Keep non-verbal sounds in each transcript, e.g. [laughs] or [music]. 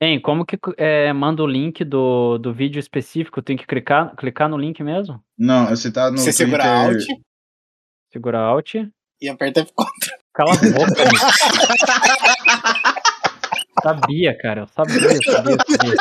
Hein, como que é, manda o link do, do vídeo específico? Tem que clicar, clicar no link mesmo? Não, você tá no Você segura Twitter- Alt Segura Alt. e aperta F4. Cala a boca. sabia, cara. Eu sabia, sabia, sabia.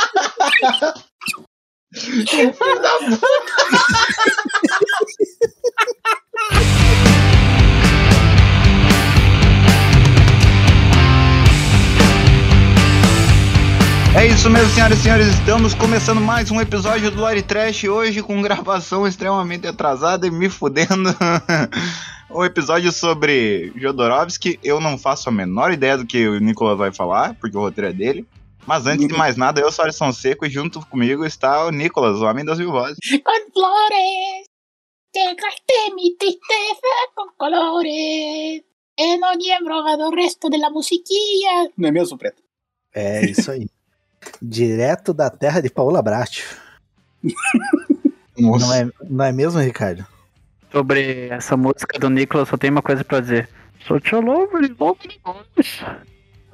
É isso mesmo, senhoras e senhores. Estamos começando mais um episódio do Lore Trash. Hoje com gravação extremamente atrasada e me fudendo. [laughs] um episódio sobre Jodorowsky. Eu não faço a menor ideia do que o Nicolas vai falar, porque o roteiro é dele. Mas antes de mais nada, eu sou Alisson Seco e junto comigo está o Nicolas, o homem das mil vozes. con flores. Mi tristeza con colores. En ogni prova do resto della musiquilla. Não é mesmo, Preto? É isso aí. Direto da terra de Paola Brat. Nossa. Não é, não é mesmo, Ricardo? Sobre essa música do Nicolas, só tem uma coisa pra dizer. Sou te louvo de volta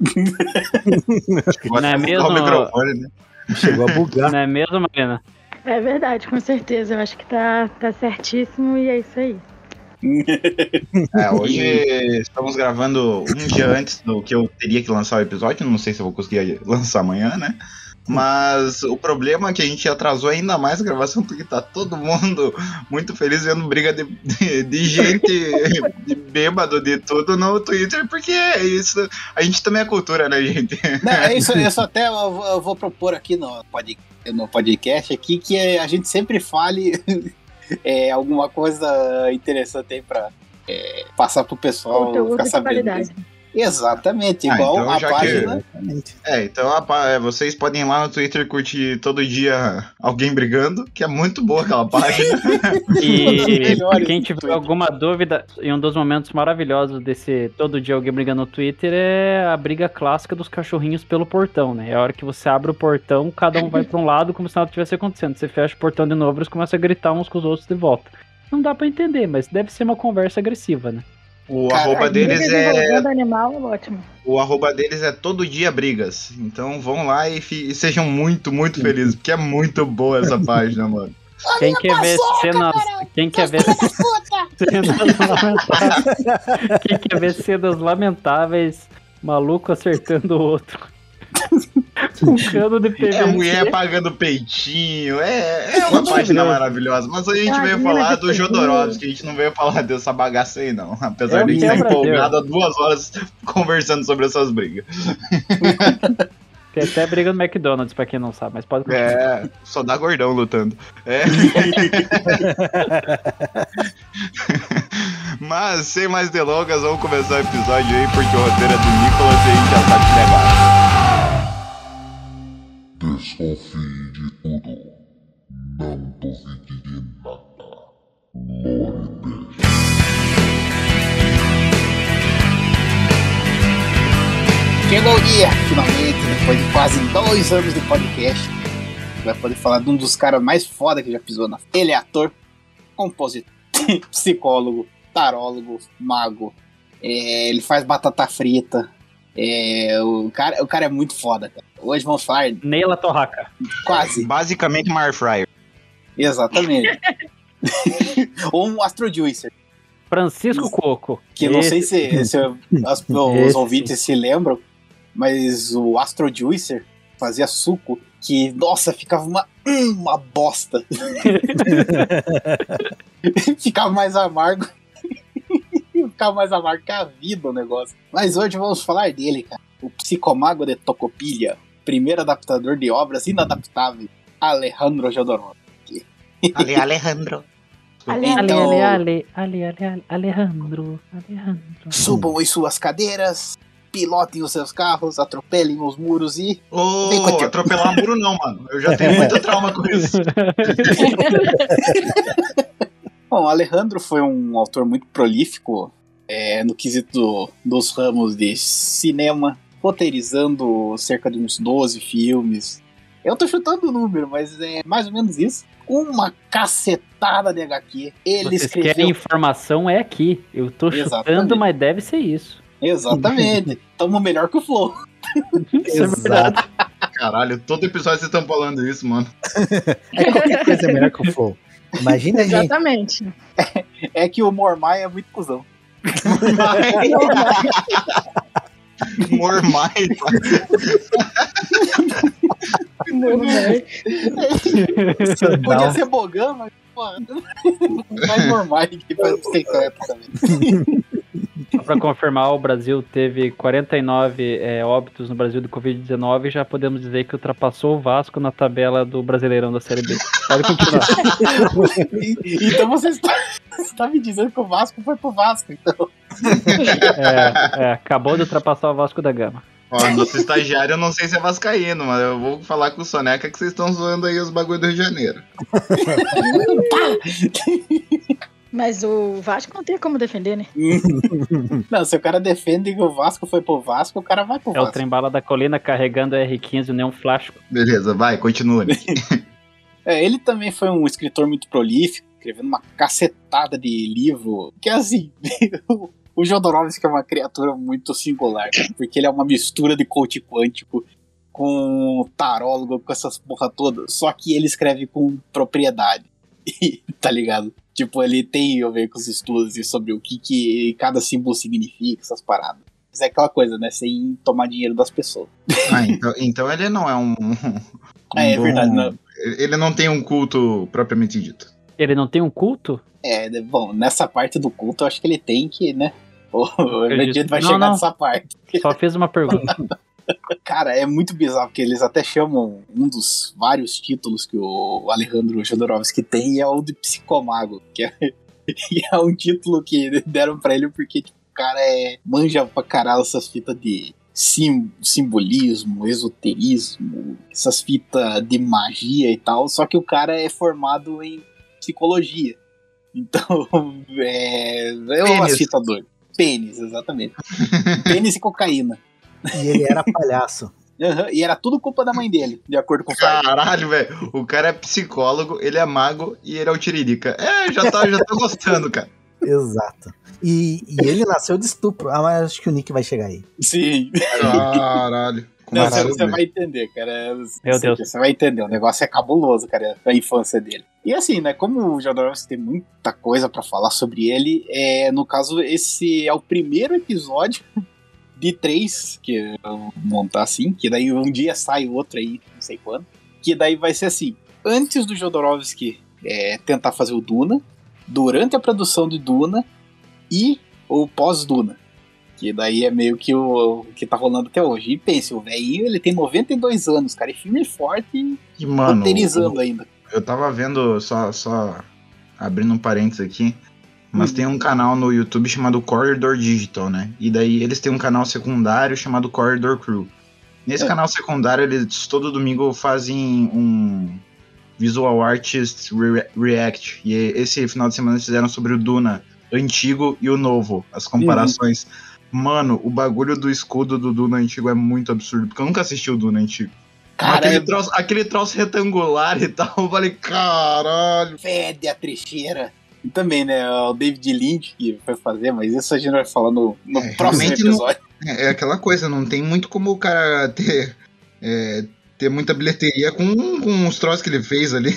[laughs] Vou não é mesmo? né? Chegou a bugar. Não é mesmo, Marina? É verdade, com certeza. Eu acho que tá, tá certíssimo e é isso aí. [laughs] É, hoje estamos gravando um dia antes do que eu teria que lançar o episódio. Não sei se eu vou conseguir [laughs] lançar amanhã, né? Mas o problema é que a gente atrasou ainda mais a gravação porque tá todo mundo muito feliz vendo briga de, de, de gente [laughs] de bêbado de tudo no Twitter, porque é isso. A gente também é cultura, né, gente? Não, é isso, isso até eu vou, eu vou propor aqui no, pod, no podcast aqui que a gente sempre fale [laughs] é, alguma coisa interessante aí pra é, passar pro pessoal Conteúdo ficar de sabendo. qualidade. Exatamente, Ah, igual então a que- página. Exatamente. É, então apa- é, vocês podem ir lá no Twitter curtir todo dia alguém brigando, que é muito boa aquela página. [laughs] E [laughs] quem tiver alguma dúvida, e um dos momentos maravilhosos desse todo dia alguém brigando no Twitter é a briga clássica dos cachorrinhos pelo portão, né? É a hora que você abre o portão, cada um vai pra um lado como se nada tivesse acontecendo. Você fecha o portão de novo, eles começam a gritar uns com os outros de volta. Não dá pra entender, mas deve ser uma conversa agressiva, né? O Cara, arroba deles é envolvendo animal é ótimo. O arroba deles é todo dia brigas. Então vão lá e, fi- e sejam muito, muito felizes, porque é muito boa essa [laughs] página, mano. Quem quer ver cenas. Quem quer ver cenas lamentáveis. Quem quer ver cenas lamentáveis, maluco acertando o outro. Com cano de PVC. É a mulher pagando peitinho, é, é uma página maravilhosa. Mas a gente Ah, veio falar de do. Jodorowsky, a gente não veio falar dessa bagaça aí, não. Apesar É de a gente estar quebra-deus. empolgado há duas horas [laughs] conversando sobre essas brigas. [laughs] Tem até briga no McDonald's, pra quem não sabe, mas pode continuar. É, só dá gordão lutando. É. [laughs] Mas, sem mais delongas, vamos começar o episódio aí, porque o roteiro é do Nicolas e a gente já sabe que legal. Desconfie de tudo. Não duvide de nada. Chegou o dia, finalmente, depois de quase dois anos de podcast. Vai poder falar de um dos caras mais foda que já pisou na. Ele é ator, compositor, [laughs] psicólogo, tarólogo, mago. É, ele faz batata frita. É, o, cara, o cara é muito foda, cara. Hoje vamos falar Neila Torraca. quase. Basicamente, uma. Exatamente. [laughs] Ou um Astro Juicer. Francisco Coco. Que eu não sei Esse- se, se as- [laughs] os Esse. ouvintes se lembram, mas o Astro Juicer fazia suco que, nossa, ficava uma, uma bosta. [laughs] ficava mais amargo. ficava mais amargo que a vida o negócio. Mas hoje vamos falar dele, cara. O psicomago de Tocopilha, primeiro adaptador de obras inadaptáveis, Alejandro Jodorowsky. Ale Alejandro. [laughs] Ale, Então- ale, ale, ale, ale, ale, Alejandro, Alejandro. Subam em suas cadeiras, pilotem os seus carros, atropelem os muros e Ô, contigo. atropelar muro não, mano. Eu já tenho muito trauma com isso. [laughs] Bom, Alejandro foi um autor muito prolífico é, no quesito do- dos ramos de cinema, roteirizando cerca de uns 12 filmes. Eu tô chutando o número, mas é mais ou menos isso. Uma cacetada de HQ. Ele Vocês querem escreveu. informação, é aqui. Eu tô chutando, Exatamente. mas deve ser isso. Exatamente. [laughs] Tamo melhor que o Flow. Isso é verdade. Caralho, todo episódio vocês estão falando isso, mano. É qualquer coisa é melhor que o Flow. Imagina a gente. Exatamente. É que o Mormai é muito cuzão. Mormai. [laughs] Podia Não. ser Bogan, mas, pô, vai Mormai que faz bicicleta também. Só [laughs] pra confirmar, o Brasil teve 49 é, óbitos no Brasil de Covid-19 e já podemos dizer que ultrapassou o Vasco na tabela do Brasileirão da Série B. Pode continuar. [laughs] Então você está, você está me dizendo que o Vasco foi pro Vasco, então. É, é, acabou de ultrapassar o Vasco da Gama. Ó, nosso estagiário eu não sei se é vascaíno, mas eu vou falar com o Soneca que vocês estão zoando aí os bagulho do Rio de Janeiro. [laughs] Mas o Vasco não tem como defender, né? [laughs] Não, se o cara defende que o Vasco foi pro Vasco, o cara vai pro É o Vasco. trem-bala da colina carregando R15 nem um flasco. Beleza, vai, continua. [laughs] É, ele também foi um escritor muito prolífico, escrevendo uma cacetada de livro. Que assim, o- [laughs] o Jodorowsky é uma criatura muito singular, porque ele é uma mistura de coach quântico com tarólogo, com essas porra toda, só que ele escreve com propriedade. tá ligado? Tipo, ele tem a ver com os estudos e sobre o que, que cada símbolo significa, essas paradas. Mas é aquela coisa, né? Sem tomar dinheiro das pessoas. Ah, então, então ele não é um. [laughs] um É, é bom- verdade, não. Ele não tem um culto propriamente dito. Ele não tem um culto? É, né, bom, nessa parte do culto eu acho que ele tem que, né? [laughs] O Vegeta vai Não, chegar não. nessa parte. Só fiz uma pergunta. [laughs] Cara, é muito bizarro, porque eles até chamam um dos vários títulos que o Alejandro Jodorowsky tem, é o de Psicomago, que é, [laughs] é um título que deram pra ele porque tipo, o cara é, manja pra caralho essas fitas de sim, simbolismo, esoterismo, essas fitas de magia e tal, só que o cara é formado em psicologia. Então, [laughs] é, é uma fita doida. Pênis, exatamente. Pênis e cocaína. E ele era palhaço. Aham, E era tudo culpa da mãe dele, de acordo com o Freud. Caralho, velho. O cara é psicólogo, ele é mago e ele é o Tiririca. É, já tá, já tô gostando, cara. [laughs] Exato. E, e ele nasceu de estupro. Ah, mas acho que o Nick vai chegar aí. Sim. Caralho. Não, você, você vai entender, cara. Meu Deus. Você vai entender. O negócio é cabuloso, cara, a infância dele. E assim, né? Como o Jodorowsky tem muita coisa pra falar sobre ele, é, no caso, esse é o primeiro episódio de três que eu vou montar assim, que daí um dia sai outro aí, não sei quando. Que daí vai ser assim: antes do Jodorowsky é, tentar fazer o Duna, durante a produção de Duna e o pós-Duna. Que daí é meio que o, o que tá rolando até hoje. E pense, o velhinho ele tem 92 anos, cara, e filme é forte e E, mano, roteirizando ainda. eu tava vendo, só, só abrindo um parênteses aqui, mas Uhum. tem um canal no YouTube chamado Corridor Digital, né? E daí eles têm um canal secundário chamado Corridor Crew. Nesse É. canal secundário, eles todo domingo fazem um Visual Artists Re- React. E esse final de semana eles fizeram sobre o Duna antigo e o novo, as comparações. Mano, o bagulho do escudo do Duna antigo é muito absurdo, porque eu nunca assisti o Duna antigo. Cara, aquele, troço, aquele troço retangular e tal, eu falei, caralho. fede a trecheira. E também, né, o David Lynch que foi fazer, mas isso a gente vai falar no, no É, próximo realmente não- episódio. É, é aquela coisa, não tem muito como o cara ter, é, ter muita bilheteria com, com os troços que ele fez ali.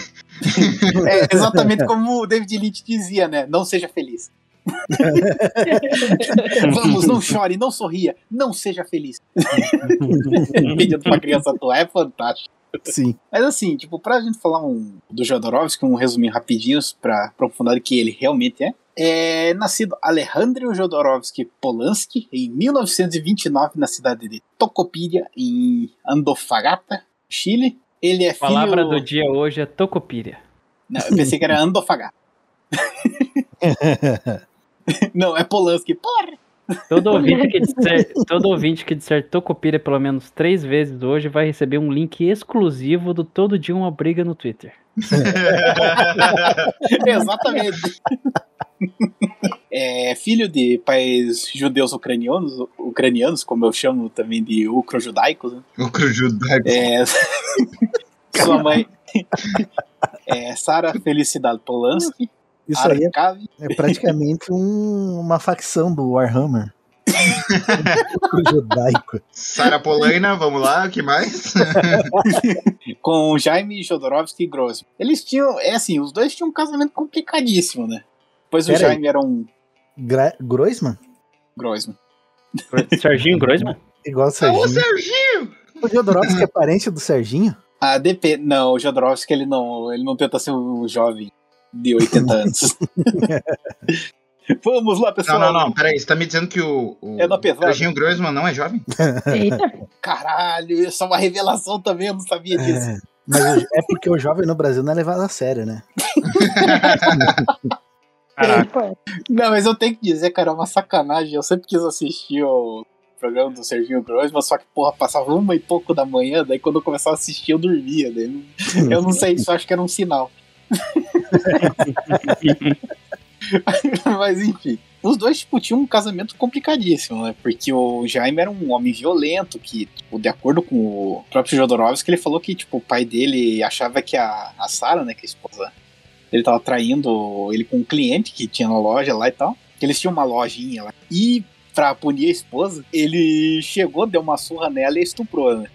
É exatamente como o David Lynch dizia, né? Não seja feliz. [laughs] Vamos, não chore, não sorria, não seja feliz. [laughs] Pedindo pra criança atuar é fantástico. Sim. Mas assim, tipo, pra gente falar um, do Jodorowsky, um resuminho rapidinho pra aprofundar o que ele realmente é. É nascido Alejandro Jodorowsky Polanski em 1929 na cidade de Tocopilla, em Andofagata, Chile. Ele é A filho... palavra do dia hoje é tocopíria. Não, eu pensei que era [laughs] Andofagata. [laughs] Não, é Polanski. Porra! Todo ouvinte, que disser, todo ouvinte que disser tocopíria pelo menos três vezes hoje vai receber um link exclusivo do Todo Dia Uma Briga no Twitter. [laughs] Exatamente. É filho de pais judeus ucranianos, ucranianos, como eu chamo também de ucro-judaicos. Né? É, [laughs] sua mãe é Sara Felicidade Polanski. Isso aí é, é praticamente um- uma facção do Warhammer. [laughs] O judaico. Sara Polaina, vamos lá, o que mais? [laughs] com Jaime Jodorowsky e Grossman. Eles tinham, é assim, os dois tinham um casamento complicadíssimo, né? Pois o Pera aí. Jaime era um Gra Groisman? Grossman. Serginho Groisman? Igual o Ô, Serginho. Serginho! O Jodorowsky é parente do Serginho? Ah, depende. Não, o Jodorowsky ele não, ele não tenta ser um jovem de 80 anos. [laughs] Vamos lá, Não, pessoal. não, não, peraí, você tá me dizendo que o, o É da pesada. Serginho Groisman não é jovem? Eita, Caralho, isso é uma revelação também, eu não sabia disso. É, mas é porque o jovem no Brasil não é levado a sério, né? [laughs] Caraca. Não, mas eu tenho que dizer, cara, é uma sacanagem. Eu sempre quis assistir o programa do Serginho Grossman, só que, porra, passava uma e pouco da manhã, daí quando eu começava a assistir eu dormia. Daí não- eu não sei, isso acho que era um sinal. [laughs] Mas enfim. Os dois, tipo, tinham um casamento complicadíssimo, né? Porque o Jaime era um homem violento, que, tipo, de acordo com o próprio Jodorowsky, ele falou que, tipo, o pai dele achava que a, a Sarah, né, que é a esposa, ele tava traindo ele com um cliente que tinha na loja lá e tal. Que eles tinham uma lojinha lá. E, pra punir a esposa, ele chegou, deu uma surra nela e estuprou, né?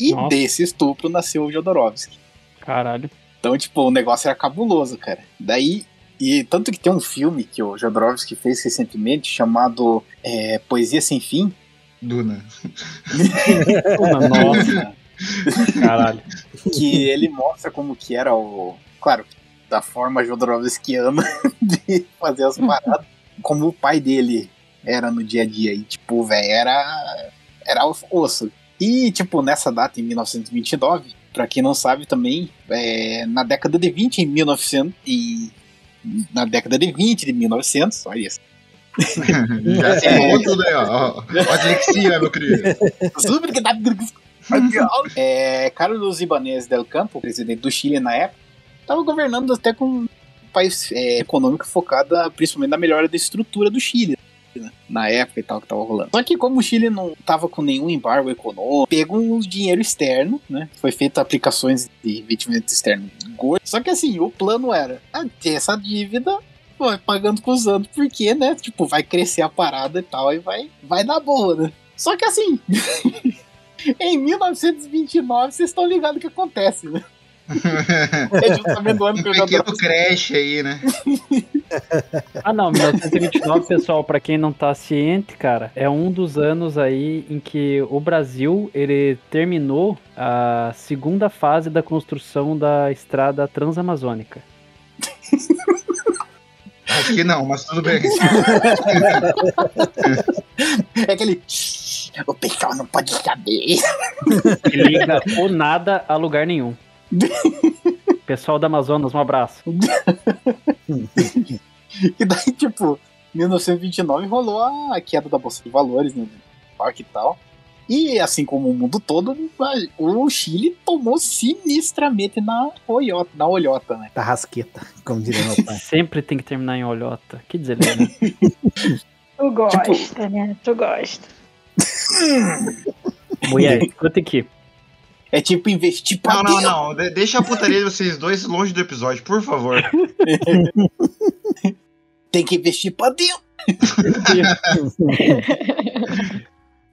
E Nossa. desse estupro nasceu o Jodorowsky. Caralho. Então, tipo, o negócio era cabuloso, cara. Daí, e tanto que tem um filme que o Jodorowsky fez recentemente chamado é, Poesia Sem Fim. Duna. Uma [laughs] nossa. Caralho. que ele mostra como que era o. Claro, da forma Jodorowskiana [laughs] de fazer as paradas. Como o pai dele era no dia a dia. E, tipo, velho, era. Era o osso. E, tipo, nessa data, em 1929, pra quem não sabe também, é, na década de 20, em 1900. E, na década de 20, de 1900, olha isso. [laughs] Já se tudo aí, ó. ó. Ó, Dislexia, meu querido. [laughs] é, Carlos Ibanez del Campo, presidente do Chile na época, estava governando até com um país é, econômico focado principalmente na melhora da estrutura do Chile. Né, Na época e tal que tava rolando. Só que como o Chile não tava com nenhum embargo econômico, pegou um dinheiro externo, né? Foi feito aplicações de investimento externo. Só que assim, o plano era ah, ter essa dívida, vai pagando com os anos, porque, né? Tipo, vai crescer a parada e tal, e vai, vai dar boa, né? Só que assim, [laughs] em 1929, vocês estão ligados o que acontece, né? É justamente o ano Um que eu já pequeno crash aí, né? [laughs] Ah, não, 1929, pessoal, pra quem não tá ciente, cara, é um dos anos aí em que o Brasil, ele terminou a segunda fase da construção da estrada transamazônica. Acho que não, mas tudo bem. [laughs] É aquele. O pessoal não pode saber. Que liga o nada a lugar nenhum. [laughs] Pessoal da Amazonas, um abraço. [laughs] E daí, tipo, 1929 rolou a queda da Bolsa de Valores, né? Parque e tal. E assim como o mundo todo, o Chile tomou sinistramente na olhota, na olhota, né? Tarrasqueta, como diria meu pai. [laughs] Sempre tem que terminar em olhota. Que dizer, né? tu gosta, né? Tu gosta. Mulher, escuta aqui. É tipo investir pra Não, não, dentro. não. De- deixa a putaria de vocês dois longe do episódio, por favor. [laughs] Tem que investir pra dentro. [laughs]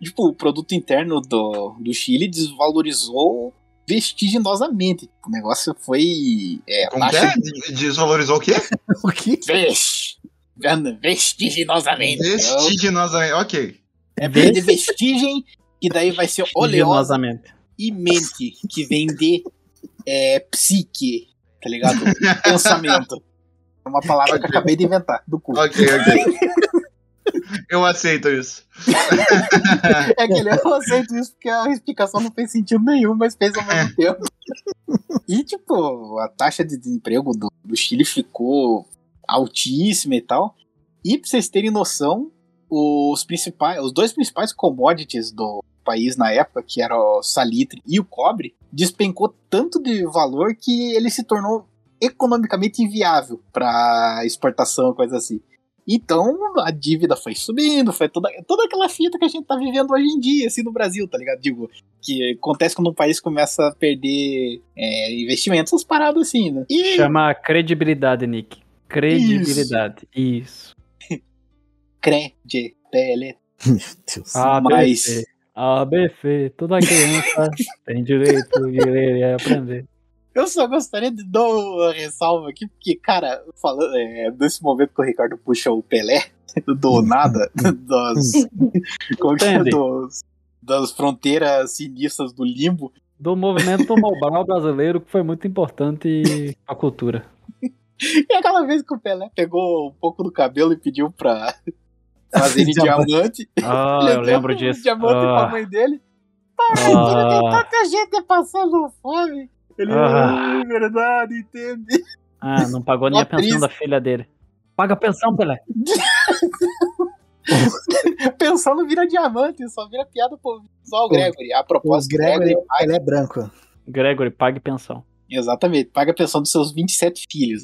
tipo, o produto interno do, do Chile desvalorizou vertiginosamente. O negócio foi. É, Como taxa é? De- Desvalorizou o quê? [laughs] o quê? Vest- Vertiginosamente. Vestiginosamente. Ok. É de vestigem, que daí vai ser oleosa Vertiginosamente. E mente, que vem de é, psique, tá ligado? [laughs] Pensamento. É uma palavra que eu acabei de inventar, do cu. Ok, ok. Eu aceito isso. É que ele eu aceito isso porque a explicação não fez sentido nenhum, mas fez ao mesmo tempo. E, tipo, a taxa de desemprego do, do Chile ficou altíssima e tal. E pra vocês terem noção, os principais, os dois principais commodities do país na época, que era o salitre e o cobre, despencou tanto de valor que ele se tornou economicamente inviável para exportação, coisa assim. Então a dívida foi subindo, foi toda, toda aquela fita que a gente tá vivendo hoje em dia, assim, no Brasil, tá ligado? Digo, que acontece quando um país começa a perder é, investimentos, essas paradas assim, né? E Chama credibilidade, Nick. Credibilidade. Isso. [laughs] credibilidade. Meu Deus. ABC. Mas- ABC. Toda criança [laughs] tem direito de ler e aprender. Eu só gostaria de dar uma ressalva aqui, porque, cara, falando, é, nesse momento que o Ricardo puxa o Pelé, [laughs] do nada, [laughs] das, como que é, Entende? dos, das fronteiras sinistras do limbo, Do movimento mobile brasileiro, que foi muito importante pra cultura. e aquela vez que o Pelé pegou um pouco do cabelo e pediu pra fazer [laughs] diamante, Ah, ele eu [laughs] lembro um disso. diamante pra Ah, mãe dele, ah, tanta gente passando fome. Ele, Ah. é verdade, entende? ah, não pagou nem a pensão da filha dele. Paga a pensão, Pelé. [laughs] Pensando vira diamante, só vira piada pro só o Gregory. A O propósito, Gregory, Gregory ele é branco. Gregory, pague pensão. Exatamente, paga a pensão dos seus 27 filhos.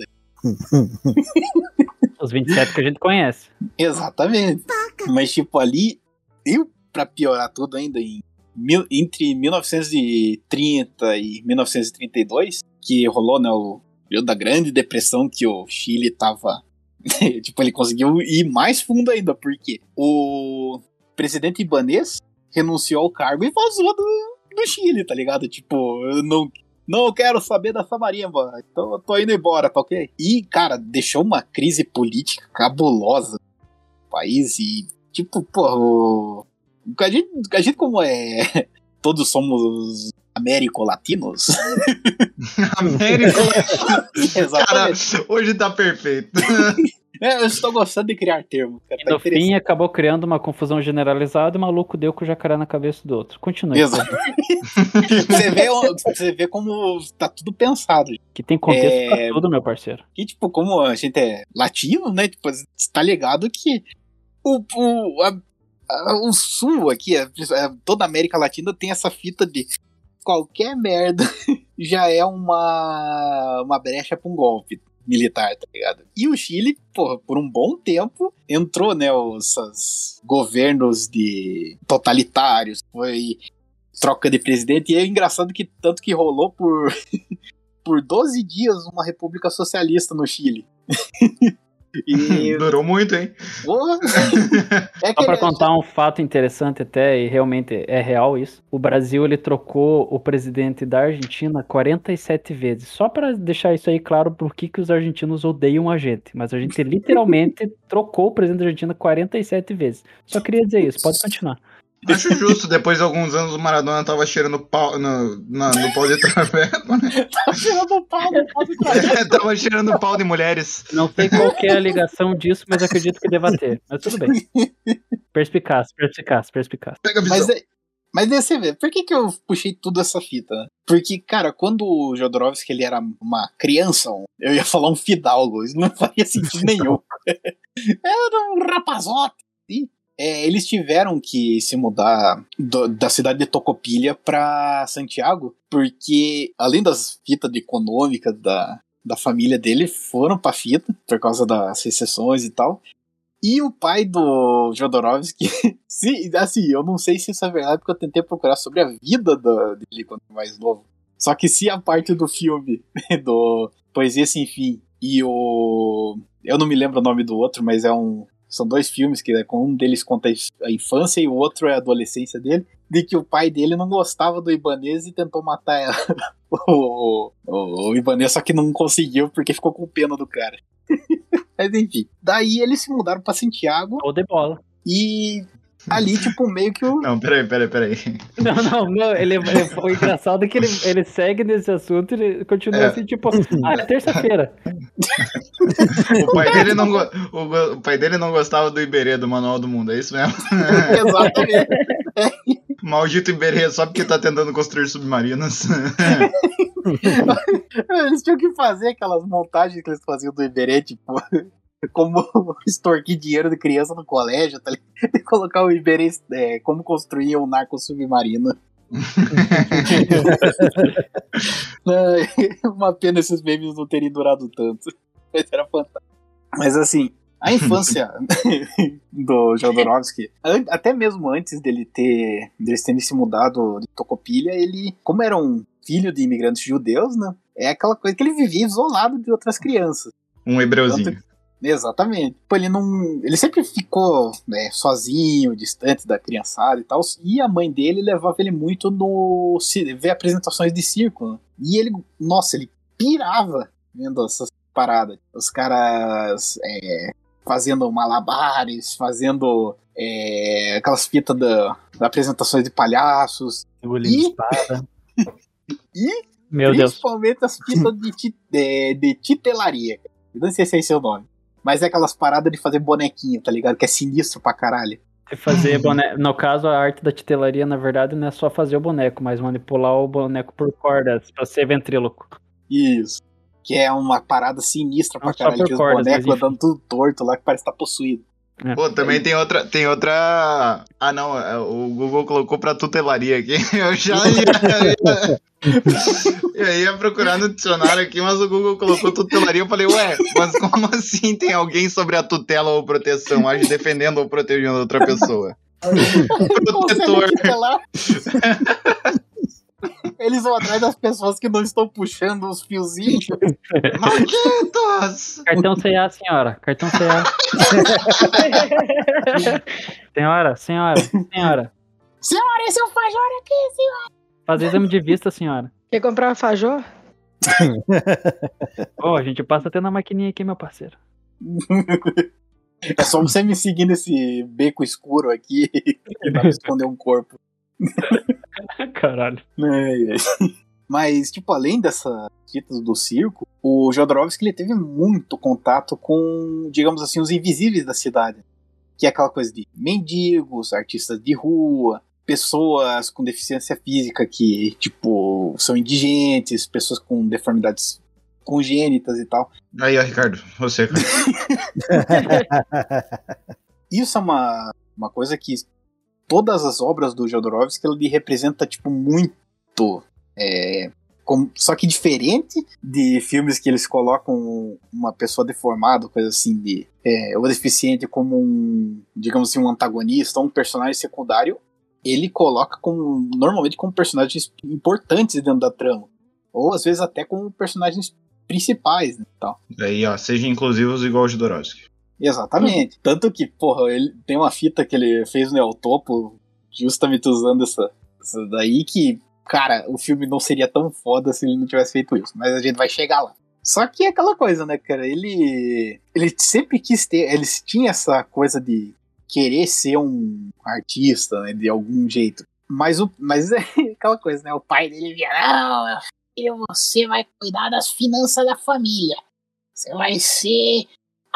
Os 27 que a gente conhece. [laughs] Exatamente. Mas, tipo, ali, eu, pra piorar tudo ainda, em mil- entre 1930 e 1932, que rolou, né, o período da Grande Depressão, que o Chile tava. [laughs] tipo, ele conseguiu ir mais fundo ainda, porque o presidente ibanês renunciou ao cargo e vazou do, do Chile, tá ligado? Tipo, eu não. Não quero saber dessa marimba, então eu tô indo embora, tá ok? E, cara, deixou uma crise política cabulosa no país e, tipo, porra, o... a, gente, a gente como é. [laughs] Todos somos américo-latinos. [laughs] América. [laughs] Cara, hoje tá perfeito. É, eu estou gostando de criar termos, cara. E Tá no interessante. fim, acabou criando uma confusão generalizada e o maluco deu com o jacaré na cabeça do outro. Continue. Exato. [laughs] você, vê, você vê como tá tudo pensado. Que tem contexto É. pra tudo, meu parceiro. E, tipo, como a gente é latino, né? Tipo, você tá ligado que o, o, a- a- o sul aqui, a- a- toda a América Latina tem essa fita de qualquer merda [laughs] já é uma, uma brecha pra um golpe militar, tá ligado? E o Chile, porra, por um bom tempo, entrou, né, os governos de totalitários, foi troca de presidente, e é engraçado que tanto que rolou por [laughs] por 12 dias uma república socialista no Chile. [laughs] e [laughs] Durou muito, hein? [laughs] é Só pra ele- contar um fato interessante até, e realmente é real isso. O Brasil, ele trocou o presidente da Argentina 47 vezes. Só pra deixar isso aí claro por que que os argentinos odeiam a gente. Mas a gente literalmente [laughs] trocou o presidente da Argentina 47 vezes. Só queria dizer isso, pode continuar. Acho justo, depois de alguns anos o Maradona tava cheirando pau no, na- no pau de traveco, né? tá tirando o pau do pau do trabalho. [laughs] tava cheirando pau de mulheres. Não sei qual que é a ligação disso, mas acredito que deva ter. Mas tudo bem. Perspicaz, perspicaz, perspicaz. Pega a visão. Mas, é, mas daí você vê, por que, que eu puxei tudo essa fita? né? Porque, cara, quando o Jodorowsky ele era uma criança, eu ia falar um fidalgo, isso não [laughs] faria sentido nenhum. [laughs] era um rapazote. É, eles tiveram que se mudar do- da cidade de Tocopilha pra Santiago, porque além das fitas econômicas da, da família dele, foram pra fita, por causa das recessões e tal. E o pai do Jodorowsky [laughs] se, assim, eu não sei se isso é verdade, porque eu tentei procurar sobre a vida da- dele quando mais novo. Só que se a parte do filme [laughs] do Poesia Sem Fim e o. Eu não me lembro o nome do outro, mas é um. São dois filmes que né, um deles conta a infância e o outro é a adolescência dele. De que o pai dele não gostava do Ibanês e tentou matar ela. [laughs] o, o, o Ibanês, só que não conseguiu porque ficou com pena do cara. [laughs] Mas enfim. Daí eles se mudaram pra Santiago Ou de bola. e ali, [laughs] tipo, meio que o. Não, peraí, peraí, peraí. Não, não, não ele, ele- foi engraçado que ele, ele segue nesse assunto e ele continua É. assim, tipo, ah, é terça-feira. [laughs] O pai, dele não, go- o, o pai dele não gostava do Iberê, do Manual do Mundo, é isso mesmo? [laughs] Exatamente. Maldito Iberê, só porque tá tentando construir submarinos. Eles tinham que fazer aquelas montagens que eles faziam do Iberê, tipo, [laughs] como extorquir dinheiro de criança no colégio, tá ligado? E colocar o Iberê, é, como construir um narco submarino. [laughs] Ai, Uma pena esses memes não terem durado tanto. Mas era fantástico. Mas assim, a infância [laughs] do Jodorowsky, até mesmo antes dele ter deles terem se mudado de Tocopilha, ele, como era um filho de imigrantes judeus, né? É aquela coisa que ele vivia isolado de outras crianças. Um hebreuzinho. Exatamente. Tipo, ele não. Ele sempre ficou né, sozinho, distante da criançada e tal. E a mãe dele levava ele muito no. ver apresentações de circo. né? E ele. Nossa, ele pirava vendo essas paradas. Os caras é, fazendo malabares, fazendo é, aquelas fitas da, da apresentações de palhaços. Engolindo Ih! espada. [laughs] E Meu Deus. principalmente as fitas de, de, de titelaria. Não sei se é esse o nome. Mas é aquelas paradas de fazer bonequinho, tá ligado? Que é sinistro pra caralho. Fazer boneco. No caso, a arte da titelaria, na verdade, não é só fazer o boneco, mas manipular o boneco por cordas pra ser ventríloco. Isso. Que é uma parada sinistra pra Não, só caralho. Que os cordas, bonecos mas enfim. andando tudo torto lá, que parece que tá possuído. Pô, também tem outra, tem outra. Ah, não, é, o Google colocou pra tutelaria aqui. [laughs] Eu já ia, eu ia procurar no dicionário aqui, mas o Google colocou tutelaria. Eu falei, ué, mas como assim tem alguém sobre a tutela ou proteção, age defendendo ou protegendo outra pessoa? Protetor. [laughs] Eles vão atrás das pessoas que não estão puxando os fiozinhos. [laughs] Malditos! Cartão CA, senhora. Cartão CA. [laughs] senhora, senhora, senhora. Senhora, esse é o Fajor aqui, senhora. Fazer exame de vista, senhora. Quer comprar um fajor? [laughs] Ô, a gente passa até na maquininha aqui, meu parceiro. É só você me seguir nesse beco escuro aqui que pra esconder um corpo. [laughs] Caralho. Ai, ai. Mas, tipo, além dessas fitas do circo, o Jodorowsky ele teve muito contato com, digamos assim, os invisíveis da cidade. Que é aquela coisa de mendigos, artistas de rua, pessoas com deficiência física que, tipo, são indigentes, pessoas com deformidades congênitas e tal. Aí, ó, Ricardo, você, cara. [laughs] [laughs] Isso é uma, uma coisa que todas as obras do Jodorowsky ele representa tipo muito é, como- só que diferente de filmes que eles colocam uma pessoa deformada, coisa assim de é, ou deficiente como um, digamos assim, um antagonista um personagem secundário, ele coloca como normalmente como personagens importantes dentro da trama, ou às vezes até como personagens principais, né, tal. Aí, ó, seja inclusivos igual o Jodorowsky. Exatamente. Tanto que, porra, ele tem uma fita que ele fez no El Topo, justamente usando essa, essa daí, que, cara, o filme não seria tão foda se ele não tivesse feito isso. Mas a gente vai chegar lá. Só que é aquela coisa, né, cara? Ele. Ele sempre quis ter. Ele tinha essa coisa de querer ser um artista, né, de algum jeito. Mas, o, mas [laughs] é aquela coisa, né? O pai dele via, Não, meu filho, você vai cuidar das finanças da família. Você vai ser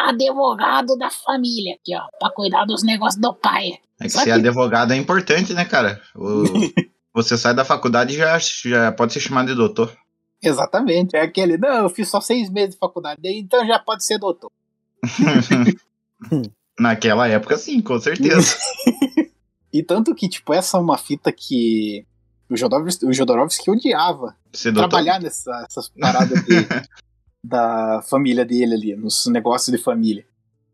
advogado da família aqui, ó, pra cuidar dos negócios do pai. É que Só ser que- advogado é importante, né, cara? O- [laughs] você sai da faculdade e já, já pode ser chamado de doutor. Exatamente. É aquele, não, eu fiz só seis meses de faculdade, então já pode ser doutor. [laughs] Naquela época, sim, com certeza. [laughs] E tanto que, tipo, essa é uma fita que o Jodorowsky, o Jodorowsky odiava Ser doutor. trabalhar nessa- nessas paradas de- da família dele ali, nos negócios de família.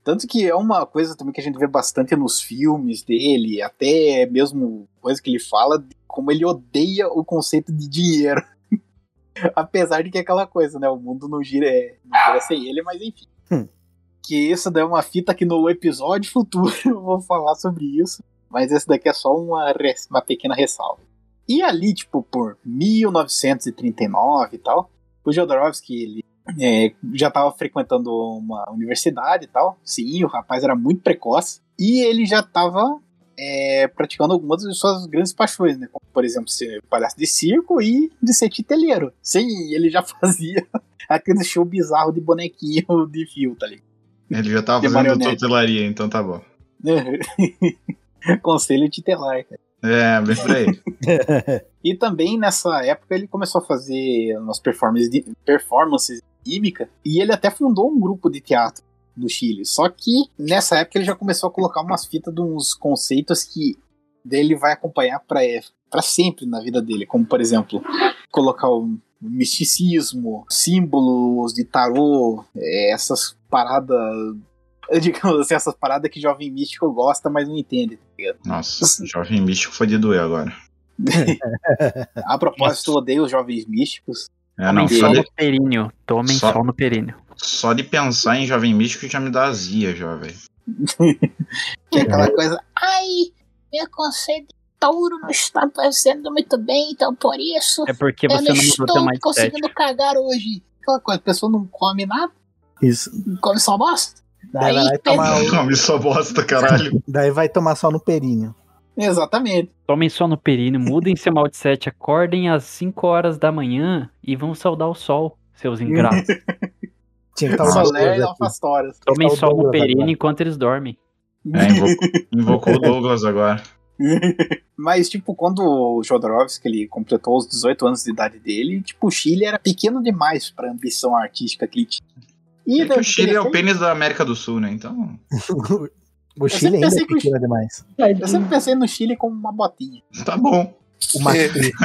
Tanto que é uma coisa também que a gente vê bastante nos filmes dele, até mesmo coisa que ele fala, como ele odeia o conceito de dinheiro. [laughs] Apesar de que é aquela coisa, né? O mundo não gira, é, não gira sem ele, mas enfim. Hum. Que isso daí é uma fita que no episódio futuro [laughs] eu vou falar sobre isso. Mas esse daqui é só uma, uma pequena ressalva. E ali, tipo, por 1939 e tal, o Jodorowsky ele, é, já estava frequentando uma universidade e tal. Sim, o rapaz era muito precoce. E ele já estava praticando algumas de suas grandes paixões, né? Como, por exemplo, ser palhaço de circo e de ser titeleiro. Sim, ele já [laughs] fazia aquele show bizarro de bonequinho de fio, tá ligado? Ele já tava De fazendo tutelaria, então tá bom. [laughs] Conselho titelar, cara. É, bem por aí. [laughs] E também nessa época ele começou a fazer umas performances de, performances de mímica e ele até fundou um grupo de teatro no Chile. Só que nessa época ele já começou a colocar umas fitas de uns conceitos que dele vai acompanhar para para sempre na vida dele, como por exemplo, colocar o misticismo, símbolos de tarô, é, essas paradas, [laughs] digamos assim, essas paradas que jovem místico gosta, mas não entende. tá ligado? Nossa, [laughs] jovem místico foi de doer agora. [laughs] A propósito, eu odeio os jovens místicos. É, não, Tomem só, sol de- no períneo. Tomem Só- sol no períneo. Só de pensar em Jovem Místico já me dá azia, já, velho. [laughs] Que é aquela coisa. Ai, meu conceito de touro não está fazendo muito bem, então por isso É porque eu você não não estou teu mindset. conseguindo cagar hoje. Aquela coisa, a pessoa não come nada, Isso. Come só bosta. Daí vai e pesa- tomar [laughs] Come só bosta, caralho. Daí vai tomar sol no períneo. Exatamente. Tomem só no períneo, mudem seu mindset, acordem às 5 horas da manhã e vão saudar o sol, seus ingratos. [laughs] Tinha que estar o Solé e aqui. alfastoras. Tomem sol no agora. enquanto eles dormem. É, invocou, invocou o Douglas agora. [laughs] Mas, tipo, quando o Jodorowsky ele completou os 18 anos de idade dele, tipo, o Chile era pequeno demais pra ambição artística que ele tinha. E É o Chile é o pênis da América do Sul, né? Então. [laughs] O Chile ainda é que pequeno demais. Eu sempre pensei no Chile como uma botinha. Tá bom. O Macri. [laughs]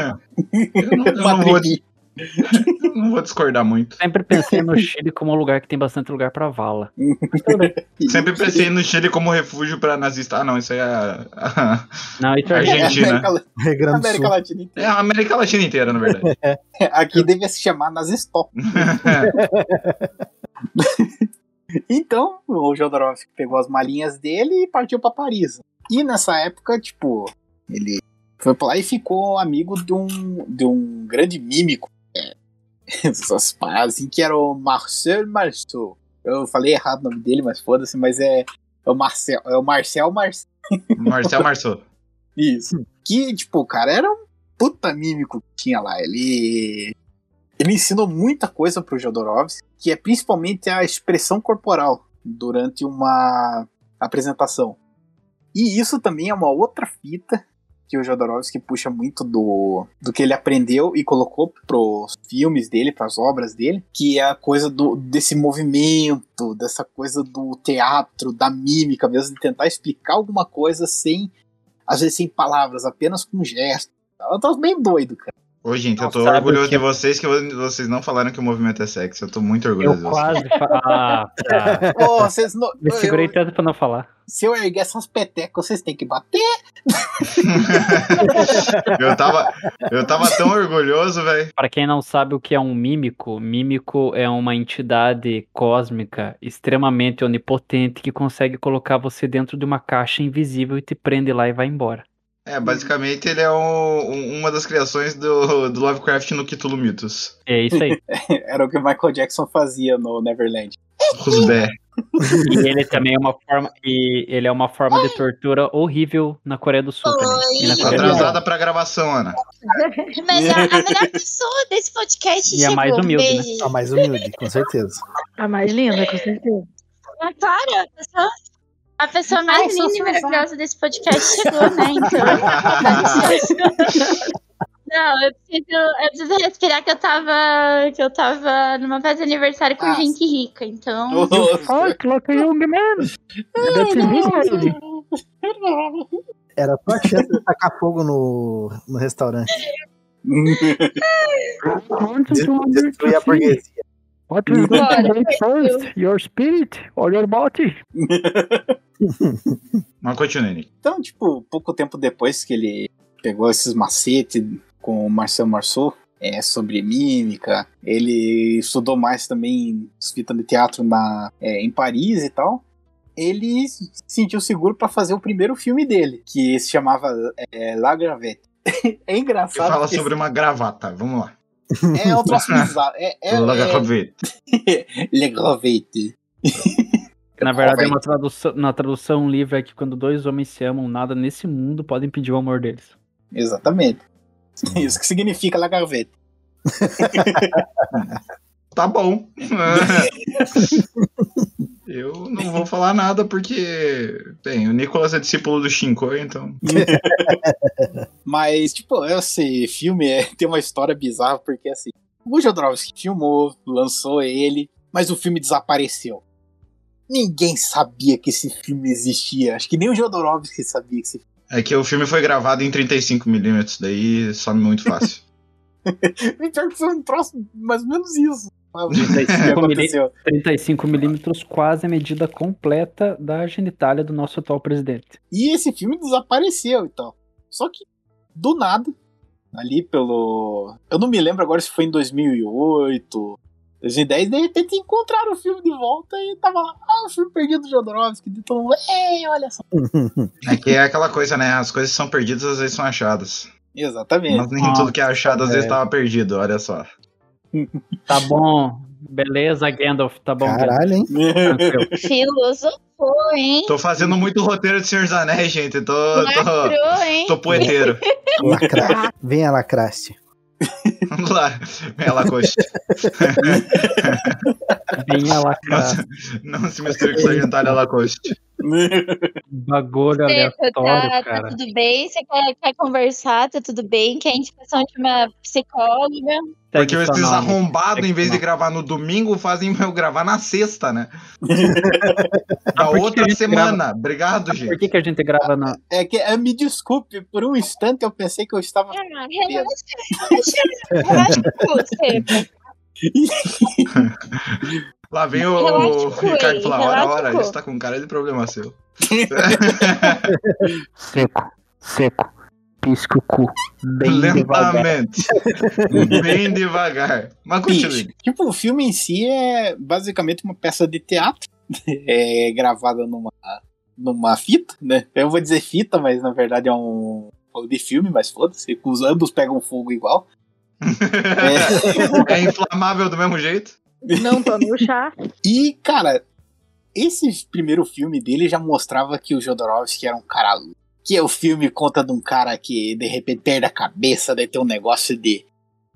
[laughs] Eu não, eu Uma não vou, [laughs] não vou discordar muito. Sempre pensei no Chile como um lugar que tem bastante lugar pra vala. Sempre pensei no Chile como refúgio pra nazista. Ah, não, isso aí é. a- Não, isso é Argentina. América, Rio Grande do América. Latina É inteira. a América Latina inteira, na verdade. Aqui devia se chamar Nazistó. Então, o Jodorowsky pegou as malinhas dele e partiu pra Paris. E nessa época, tipo, ele foi pra lá e ficou amigo de um, de um grande mímico. É, [laughs] essas paradas assim, que era o Marcel Marceau. Eu falei errado o nome dele, mas foda-se, mas é, é o Marcel, é o Marcel Marcel. Marcel Marceau. Isso. Que, tipo, o cara era um puta mímico que tinha lá. Ele. Ele ensinou muita coisa pro Jodorowsky, que é principalmente a expressão corporal durante uma apresentação. E isso também é uma outra fita que o Jodorowsky puxa muito do, do que ele aprendeu e colocou pros filmes dele, pras obras dele, que é a coisa do, desse movimento, dessa coisa do teatro, da mímica mesmo, de tentar explicar alguma coisa sem às vezes sem palavras, apenas com gestos. Eu tô bem doido, cara. Ô, gente, eu tô orgulhoso que- de vocês que vocês não falaram que o movimento é sexy. Eu tô muito Eu orgulhoso de vocês. quase. Fa... Ah, tá. Pô, vocês não. Me segurei eu- tanto pra não falar. se eu erguer essas petecas, vocês têm que bater. [laughs] eu, tava, eu tava tão orgulhoso, velho. Para quem não sabe o que é um mímico, mímico é uma entidade cósmica extremamente onipotente que consegue colocar você dentro de uma caixa invisível e te prende lá e vai embora. É, basicamente ele é um- um- uma das criações do, do Lovecraft no Cthulhu Mythos. É isso aí. [laughs] Era o que o Michael Jackson fazia no Neverland. Rusbé. E ele também é uma forma e ele é uma forma de tortura horrível na Coreia do Sul também. Na Sul. atrasada pra gravação, Ana. Melhor, a melhor pessoa desse podcast [laughs] E a mais humilde, né? A mais humilde, com certeza. A mais linda, com certeza. Ah, Claro, a pessoa, a pessoa mais Ai, linda e maravilhosa desse podcast chegou, né? Então. [laughs] Não, eu preciso, eu preciso respirar que eu tava. Que eu tava numa festa de aniversário com Ah. gente rica, então. Fuck like a young man. That's illegal. Era só a chance de tacar fogo no, no restaurante. Des- Destruir a burguesia. What is going first? Your spirit or your body? [laughs] Mas continue, Nick. Então, tipo, pouco tempo depois que ele pegou esses macetes com o Marcel Marceau é, sobre mímica, ele estudou mais também fita de teatro na, é, em Paris e tal. Ele se sentiu seguro pra fazer o primeiro filme dele, que se chamava é, La Gravette. [laughs] é engraçado. fala porque sobre uma gravata. Vamos lá. É troço bizarro. É, é, é. Le Gravette. [laughs] Na verdade, é uma tradução, na tradução livre é que quando dois homens se amam, nada nesse mundo pode impedir o amor deles. Exatamente. [laughs] Isso que significa La. [laughs] Tá bom. Eu não vou falar nada porque, bem, o Nicolas é discípulo do Shinko, então. [laughs] Mas, tipo, esse filme é, tem uma história bizarra, porque assim, o Jodorowsky filmou, lançou ele, mas o filme desapareceu. Ninguém sabia que esse filme existia. Acho que nem o Jodorowsky sabia que esse filme. É que o filme foi gravado em 35mm, daí some muito fácil. [laughs] Pior que foi um troço mais ou menos isso. Sabe? que 35 aconteceu. 35 milímetros, quase a medida completa da genitália do nosso atual presidente. E esse filme desapareceu e tal. Só que, do nada, ali pelo. Eu não me lembro agora se foi em 2008. 2010, de repente encontraram o filme de volta e tava lá, ah, o filme perdido do Jodorowsky. De todo mundo, é, olha só. [laughs] É que é aquela coisa, né? As coisas são perdidas, às vezes são achadas. Exatamente. Mas nem Nossa, tudo que é achado, às vezes velho. estava perdido, olha só. Tá bom. Beleza, Gandalf. Tá bom. Caralho, hein? [laughs] Filosofou, hein? Tô fazendo muito roteiro de Senhor dos Anéis, gente. Tô, tô, Lacrou, hein? tô poeteiro. [laughs] Lacra... Venha, Lacraste. Vamos lá. Vem lá, coxa. Venha lá, Não, cara. se- não se misture com Sargentária Lacoste. [laughs] Bagulho Seco, aleatório, tá, tá cara. tudo bem? Você quer, quer conversar? Tá tudo bem? Quer indicação de uma psicóloga? Porque seu esses arrombados, em vez de gravar no domingo, fazem eu gravar na sexta, né? [laughs] Ah, Da por que que a outra gente semana. Obrigado, Por gente. que, que a gente grava na. É que, é, me desculpe, por um instante eu pensei que eu estava. Ah, relaxa, relaxa, relaxa você. [laughs] Lá vem o, o Ricardo ele, falar, ora, ora, com- isso tá com cara de problema seu. Seco, seco. Pisca o cu. Bem devagar. Lentamente. Bem devagar. Mas continue. tipo, o filme em si é basicamente uma peça de teatro [laughs] é, gravada numa, numa fita, né? Eu vou dizer fita, mas na verdade é um de filme, mas foda-se, os ambos pegam fogo igual. [laughs] É inflamável do mesmo jeito? Não tome o chá. [laughs] E, cara, esse primeiro filme dele já mostrava que o Jodorowsky era um cara louco. Que o filme conta de um cara que de repente perde a cabeça, daí tem um negócio de.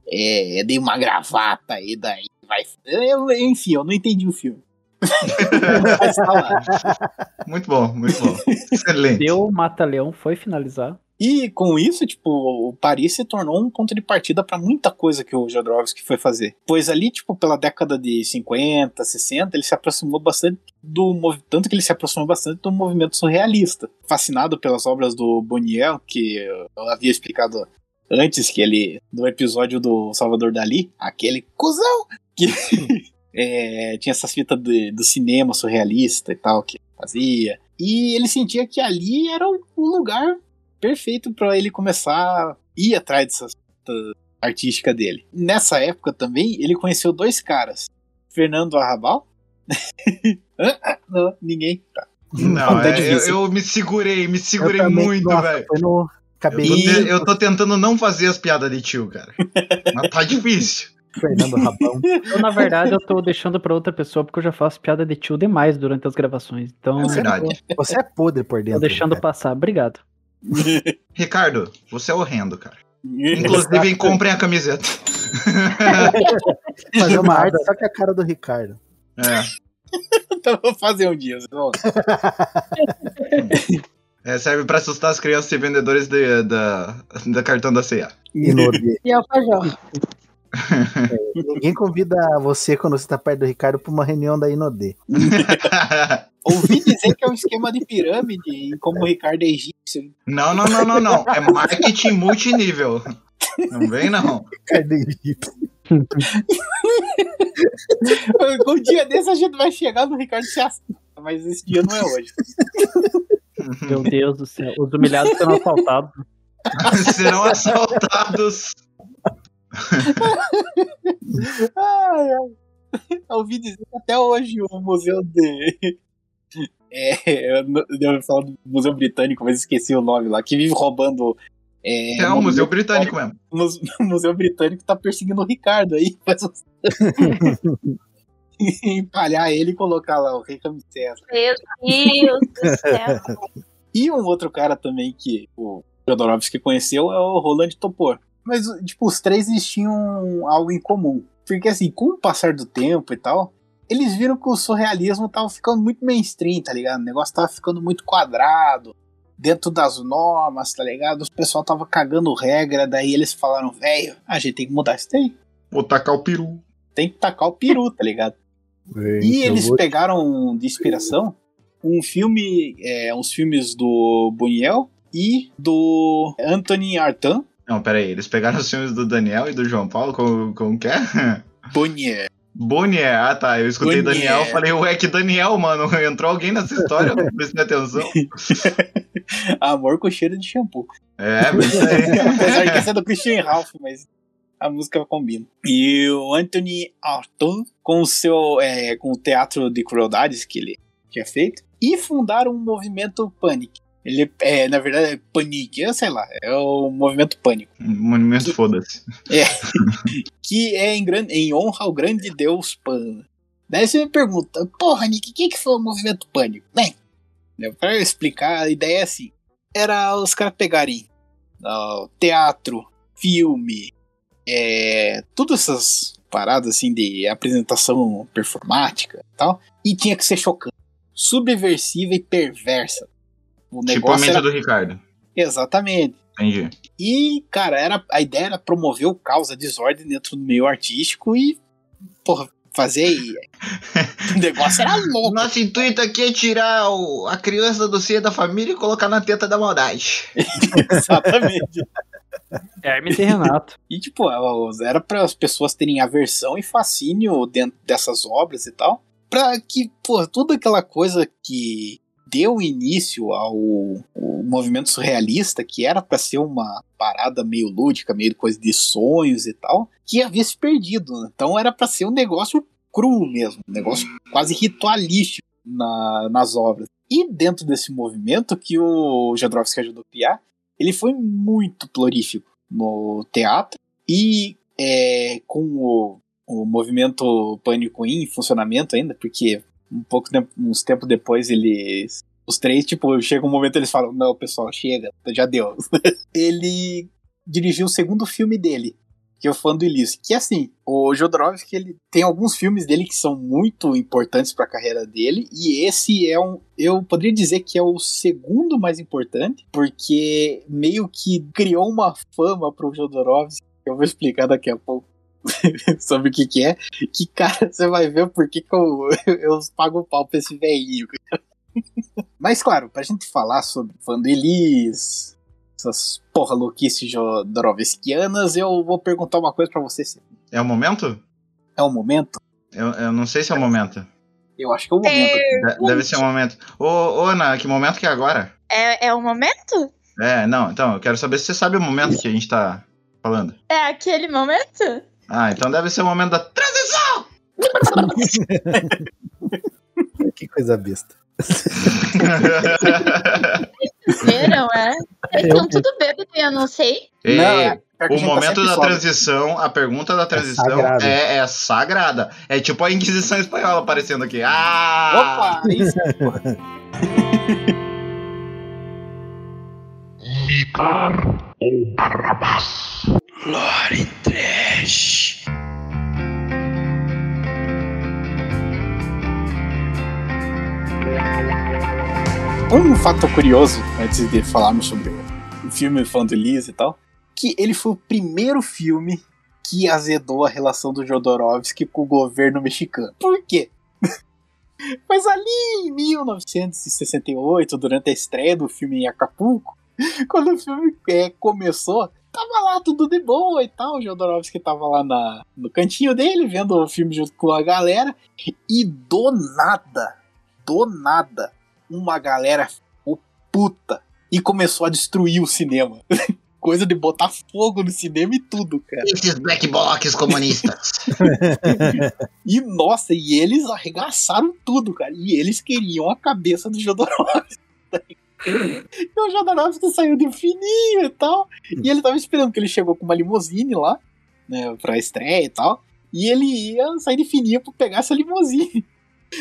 É, de uma gravata e daí vai. Eu, enfim, eu não entendi o filme. [laughs] Tá. Muito bom, muito bom. Excelente. Deu Mata-Leão, foi finalizar. E com isso, tipo, o Paris se tornou um ponto de partida pra muita coisa que o Jodorowsky foi fazer. Pois ali, tipo, pela década de 50, 60, ele se aproximou bastante do tanto que ele se aproximou bastante do movimento surrealista. Fascinado pelas obras do Boniel, que eu havia explicado antes que ele no episódio do Salvador Dali, aquele cuzão que [laughs] é, tinha essas fitas de- do cinema surrealista e tal que fazia. E ele sentia que ali era o lugar perfeito pra ele começar a ir atrás dessa artística dele. Nessa época também, ele conheceu dois caras. Fernando Arrabal. [laughs] Ah, Não, ninguém. Tá. Não, Tá é, eu, eu me segurei, me segurei Eu também, muito, velho. Foi no Eu, tô te- eu tô tentando não fazer as piadas de tio, cara. Mas tá difícil. do [laughs] Fernando Rabão. Eu, na verdade, eu tô deixando pra outra pessoa porque eu já faço piada de tio demais durante as gravações. Então, É verdade. Você é podre por tô dentro. deixando cara. passar. Obrigado. [laughs] Ricardo, você é horrendo, cara. Inclusive, comprem a camiseta. [laughs] Fazer uma arte só que a cara do Ricardo. É. então vou fazer um dia. [laughs] É, serve pra assustar as crianças e vendedores de- da, da cartão da CA. E. E alfajor. Ninguém convida você quando você tá perto do Ricardo pra uma reunião da Inodê. [laughs] Ouvi dizer que é um esquema de pirâmide, e como o Ricardo é egípcio. não, não, não, não, não. É marketing multinível. Não vem, não. Ricardo é egípcio. [laughs] Um dia desse a gente vai chegar no Ricardo se assusta, mas esse dia não é hoje. Meu Deus do céu. Os humilhados serão assaltados. [laughs] Serão assaltados. Ai, ai. Ouvi dizer que até hoje o museu de. [laughs] É, eu não- eu ia falar do Museu Britânico, mas esqueci o nome lá, que vive roubando. É, É um museu britânico mesmo. O muse- o Museu Britânico tá perseguindo o Ricardo aí. Uns... [laughs] Empalhar ele e colocar lá o Rei Ramsés. Meu Deus do céu. E um outro cara também que o Jodorowsky conheceu é o Roland Topor. Mas, tipo, os três eles tinham algo em comum. Porque, assim, com o passar do tempo e tal, eles viram que o surrealismo tava ficando muito mainstream, tá ligado? O negócio tava ficando muito quadrado, dentro das normas, tá ligado? O pessoal tava cagando regra, daí eles falaram, velho, a gente tem que mudar isso daí. Vou tacar o peru. Tem que tacar o peru, tá ligado? E Eu eles vou- pegaram de inspiração um filme, é, uns filmes do Buñuel e do Anthony Artaud. Não, pera aí. Eles pegaram os filmes do Daniel e do João Paulo, como, como que é? Buñuel. Bonier. Ah, tá. Eu escutei Bonier. Daniel, falei, ué, que Daniel, mano. [laughs] Entrou alguém nessa história, [laughs] eu não prestei atenção. [laughs] Amor com cheiro de shampoo. É, mas aí. Apesar de que esse é do Christian Ralph, mas a música combina. E o Anthony Arthur, com o seu é, com o teatro de crueldades que ele tinha feito, e fundaram um movimento Panic. Ele é, na verdade, é Panic, eu sei lá, é o movimento Pânico. Monumento foda-se. É. [laughs] que é em, gran- em honra ao grande deus Pan. Daí você me pergunta, porra, Nick, o que, que foi o movimento Pânico? Bem, né, pra eu explicar, a ideia é assim: era os caras pegarem ó, teatro, filme, é, todas essas paradas assim de apresentação performática e tal, e tinha que ser chocante, subversiva e perversa. O Tipo a mente era... do Ricardo. Exatamente. Entendi. E, cara, era, a ideia era promover o caos, a desordem dentro do meio artístico e, porra, fazer. [laughs] o negócio era louco. Nosso intuito aqui é tirar o- a criança do seio da família e colocar na teta da maldade. [laughs] Exatamente. Hermes e Renato. E, tipo, era para as pessoas terem aversão e fascínio dentro dessas obras e tal. Pra que, pô, toda aquela coisa que deu início ao, ao movimento surrealista, que era para ser uma parada meio lúdica, meio coisa de sonhos e tal, que havia se perdido. né? Então era para ser um negócio cru mesmo, um negócio quase ritualístico na- nas obras. E dentro desse movimento que o Jodorowsky ajudou a criar, ele foi muito prolífico no teatro e é, com o, o movimento Pânico em funcionamento ainda, porque um pouco uns tempos depois eles os três, tipo, chega um momento eles falam, não, pessoal, chega, já deu. [laughs] ele dirigiu o segundo filme dele, que é o Fã do Ilício, que assim, o Jodorowsky, ele tem alguns filmes dele que são muito importantes para a carreira dele, e esse é um, eu poderia dizer que é o segundo mais importante, porque meio que criou uma fama pro Jodorowsky, que eu vou explicar daqui a pouco. [laughs] sobre o que que é, que cara, você vai ver por que, que eu, [laughs] eu pago o pau pra esse velhinho. [laughs] Mas claro, pra gente falar sobre Vandelis, essas porra louquices jodorowskianas, eu vou perguntar uma coisa pra você. Cê. É o momento? É o momento? Eu, eu não sei se é o momento. Eu acho que é o momento. De- deve ser o momento. Ô, ô, Ana, que momento que é agora? É, é o momento? É, não, então, eu quero saber se você sabe o momento que a gente tá falando. É aquele momento? Ah, então deve ser o momento da transição! [laughs] Que coisa besta. Viram, é? Eles estão tudo bêbados e eu não sei. Ei, Não, é- é o tá momento sempre da transição, a pergunta da transição sagrado. é, é sagrada. É tipo a Inquisição Espanhola aparecendo aqui. Ah! Opa! Isso. Ligar ou Barrabás? Lore Um fato curioso, antes de falarmos sobre o filme Falando Liz e tal, que ele foi o primeiro filme que azedou a relação do Jodorowsky com o governo mexicano. Por quê? [laughs] Mas ali em 1968, durante a estreia do filme em Acapulco, [laughs] quando o filme é, começou, tava lá tudo de boa e tal. O Jodorowsky tava lá na, no cantinho dele, vendo o filme junto com a galera. E do nada, do nada, uma galera ficou puta e começou a destruir o cinema. [laughs] Coisa de botar fogo no cinema e tudo, cara. Esses black blocs comunistas. [laughs] E nossa, e eles arregaçaram tudo, cara. E eles queriam a cabeça do Jodorowsky. [laughs] E o Jodorowsky saiu de fininho e tal. E ele tava esperando que ele chegou com uma limusine lá, né, pra estreia e tal. E ele ia sair de fininho pra pegar essa limusine.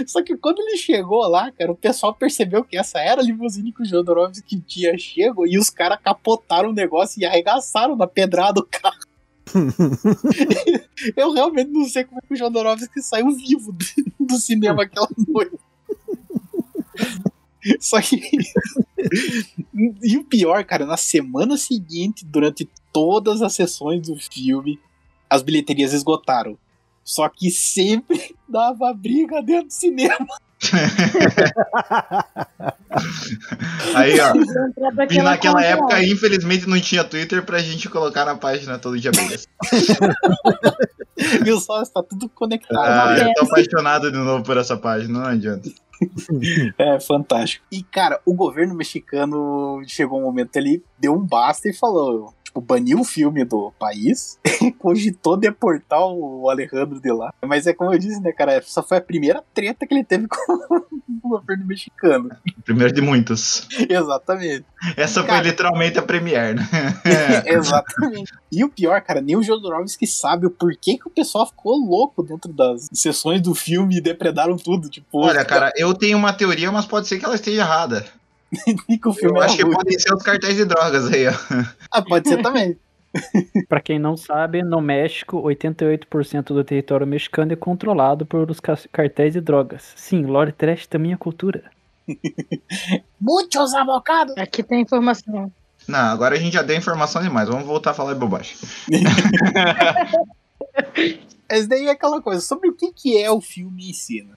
Só que quando ele chegou lá, cara, o pessoal percebeu que essa era a limusine que o Jodorowsky tinha chego e os caras capotaram o negócio e arregaçaram na pedrada o carro. [laughs] Eu realmente não sei como é que o Jodorowsky saiu vivo do, do cinema aquela noite. Só que. [laughs] e o pior, cara, na semana seguinte, durante todas as sessões do filme, as bilheterias esgotaram. Só que sempre [laughs] dava briga dentro do cinema. [laughs] Aí, ó. E aquela naquela conta época, infelizmente, não tinha Twitter pra gente colocar na página todo dia. [laughs] Viu só? Está tudo conectado. Ah, eu tô apaixonado de novo por essa página, não adianta. É, fantástico. E, cara, o governo mexicano chegou um momento ali, deu um basta e falou: tipo, baniu o filme do país, [laughs] cogitou deportar o Alejandro de lá. Mas é como eu disse, né, cara, essa foi a primeira treta que ele teve [laughs] com o governo mexicano. Primeiro de muitos. Exatamente. Essa foi Cara. literalmente a premiere, né? [laughs] Exatamente. E o pior, cara, nem o Jodorowsky sabe o porquê que o pessoal ficou louco dentro das sessões do filme e depredaram tudo. Tipo, Olha, cara, eu tenho uma teoria, mas pode ser que ela esteja errada. [laughs] que o filme Eu é acho que podem ser os cartéis de drogas aí, ó. Ah, pode ser também. [laughs] Pra quem não sabe, no México, 88% do território mexicano é controlado por os ca- cartéis de drogas. Sim, Lore Trash também é cultura. [laughs] Muitos abocados. Aqui tem informação. Não, agora a gente já deu informação demais. Vamos voltar a falar de bobagem. Mas daí é aquela coisa, sobre o que, que é o filme em si, né?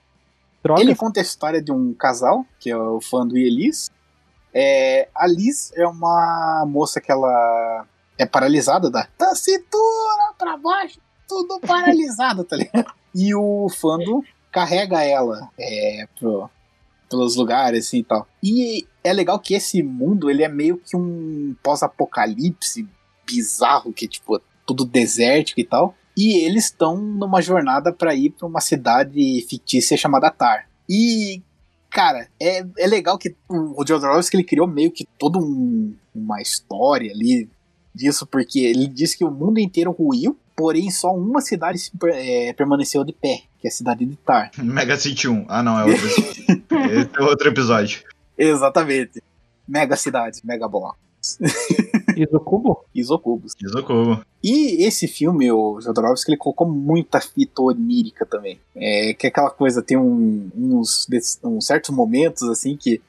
Drogas? Ele conta a história de um casal, que é o Fando e Elis. É, a Liz é uma moça que ela é paralisada da, da cintura pra baixo, tudo paralisado, tá ligado? E o Fando carrega ela é, pro- pelos lugares assim e tal. E é legal que esse mundo ele é meio que um pós-apocalipse bizarro, que é tipo tudo desértico e tal. E eles estão numa jornada para ir para uma cidade fictícia chamada Tar. E, cara, é, é legal que o, Jodorowsky ele criou meio que toda um- uma história ali disso, porque ele disse que o mundo inteiro ruiu, porém só uma cidade se é, permaneceu de pé, que é a cidade de Tar. [laughs] Mega City 1. Ah, não, é outro. [laughs] É outro episódio. Exatamente. Mega cidades, mega [laughs] Isocubo? isocubos. Isocubo. E esse filme, o Jodorowsky, ele colocou muita fita onírica também. É, que é aquela coisa, tem um- uns, uns certos momentos, assim, que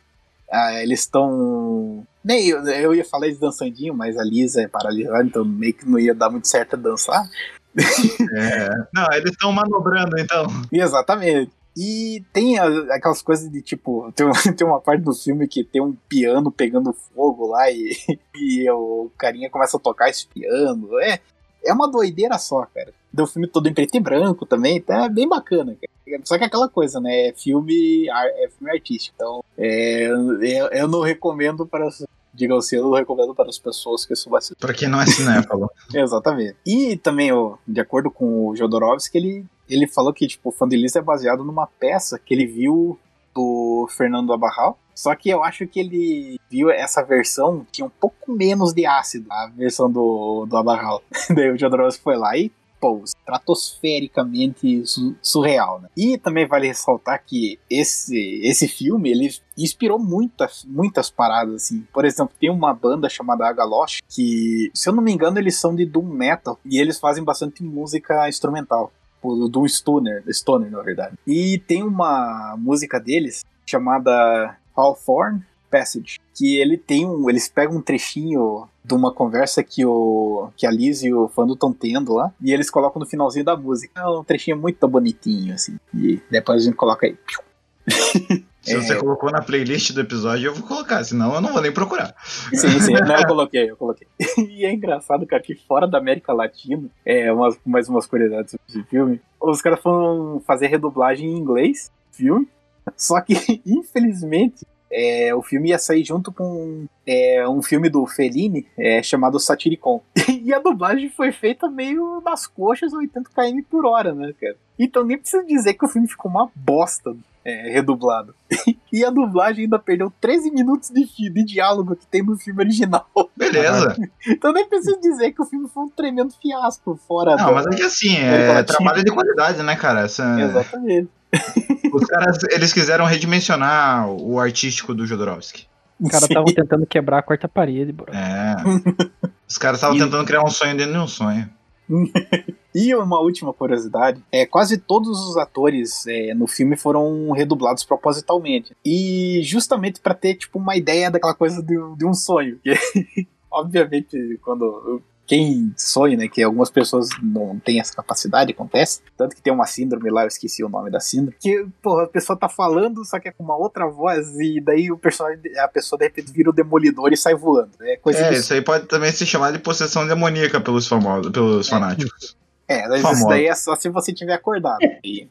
ah, eles estão... Nem eu, eu ia falar de dançandinho, mas a Lisa é paralisada, então meio que não ia dar muito certo dançar. É. Não, eles estão manobrando, então. [laughs] Exatamente. E tem aquelas coisas de tipo, [laughs] tem, um- tem uma parte do filme que tem um piano pegando fogo lá e, [laughs] e o carinha começa a tocar esse piano. É, é uma doideira só, cara. Deu o filme todo em preto e branco também, então é bem bacana, cara. Só que é aquela coisa, né? É filme, é filme artístico. Então, é, eu, eu não recomendo para. Digam assim, eu não recomendo para as pessoas que isso vai ser Pra quem não é cinéfalo. [laughs] Exatamente. E também, ó, de acordo com o Jodorowsky, ele, ele falou que tipo, o Fandelista é baseado numa peça que ele viu do Fernando Abarral. Só que eu acho que ele viu essa versão tinha um pouco menos de ácido, a versão do, do Abarral. [laughs] Daí o Jodorowsky foi lá e, pô, estratosfericamente su- surreal, né? E também vale ressaltar que esse, esse filme, ele inspirou muitas, muitas paradas, assim. Por exemplo, tem uma banda chamada Agalosh, que, se eu não me engano, eles são de Doom Metal, e eles fazem bastante música instrumental. O Doom Stoner, Stoner, na verdade. E tem uma música deles chamada Hawthorne Passage, que ele tem um, eles pegam um trechinho de uma conversa que o que a Liz e o Fando estão tendo lá, e eles colocam no finalzinho da música. É um trechinho muito bonitinho assim. E depois a gente coloca aí. [laughs] Se você colocou na playlist do episódio, eu vou colocar, senão eu não vou nem procurar. Sim, sim, [laughs] não, eu coloquei, eu coloquei. [laughs] E é engraçado, cara, que fora da América Latina, é umas, mais umas curiosidades sobre esse filme, os caras foram fazer redublagem em inglês, filme, só que, infelizmente, é, o filme ia sair junto com é, um filme do Fellini é, chamado Satiricon. E a dublagem foi feita meio nas coxas, 80 km por hora, né, cara? Então nem preciso dizer que o filme ficou uma bosta é, redublado. [laughs] E a dublagem ainda perdeu 13 minutos de, de diálogo que tem no filme original. Beleza. [laughs] Então nem preciso dizer que o filme foi um tremendo fiasco fora Não, da- mas é que assim, é trabalho de qualidade, né, cara? Essa- Exatamente. [laughs] Os caras, eles quiseram redimensionar o artístico do Jodorowsky. Os caras estavam tentando quebrar a quarta parede, bro. É. Os caras estavam E- tentando criar um sonho dentro de um sonho. E uma última curiosidade, é quase todos os atores é, no filme foram redublados propositalmente. E justamente pra ter tipo uma ideia daquela coisa de, de um sonho. [laughs] Que, obviamente, quando quem sonha, né, que algumas pessoas não têm essa capacidade, acontece. Tanto que tem uma síndrome lá, eu esqueci o nome da síndrome, que, porra, a pessoa tá falando, só que é com uma outra voz, e daí o personagem, a pessoa de repente vira o demolidor e sai voando. É coisa É, de isso aí pode também ser chamado de possessão demoníaca pelos famosos, pelos fanáticos. É, mas Famosa. isso daí é só se você tiver acordado. E,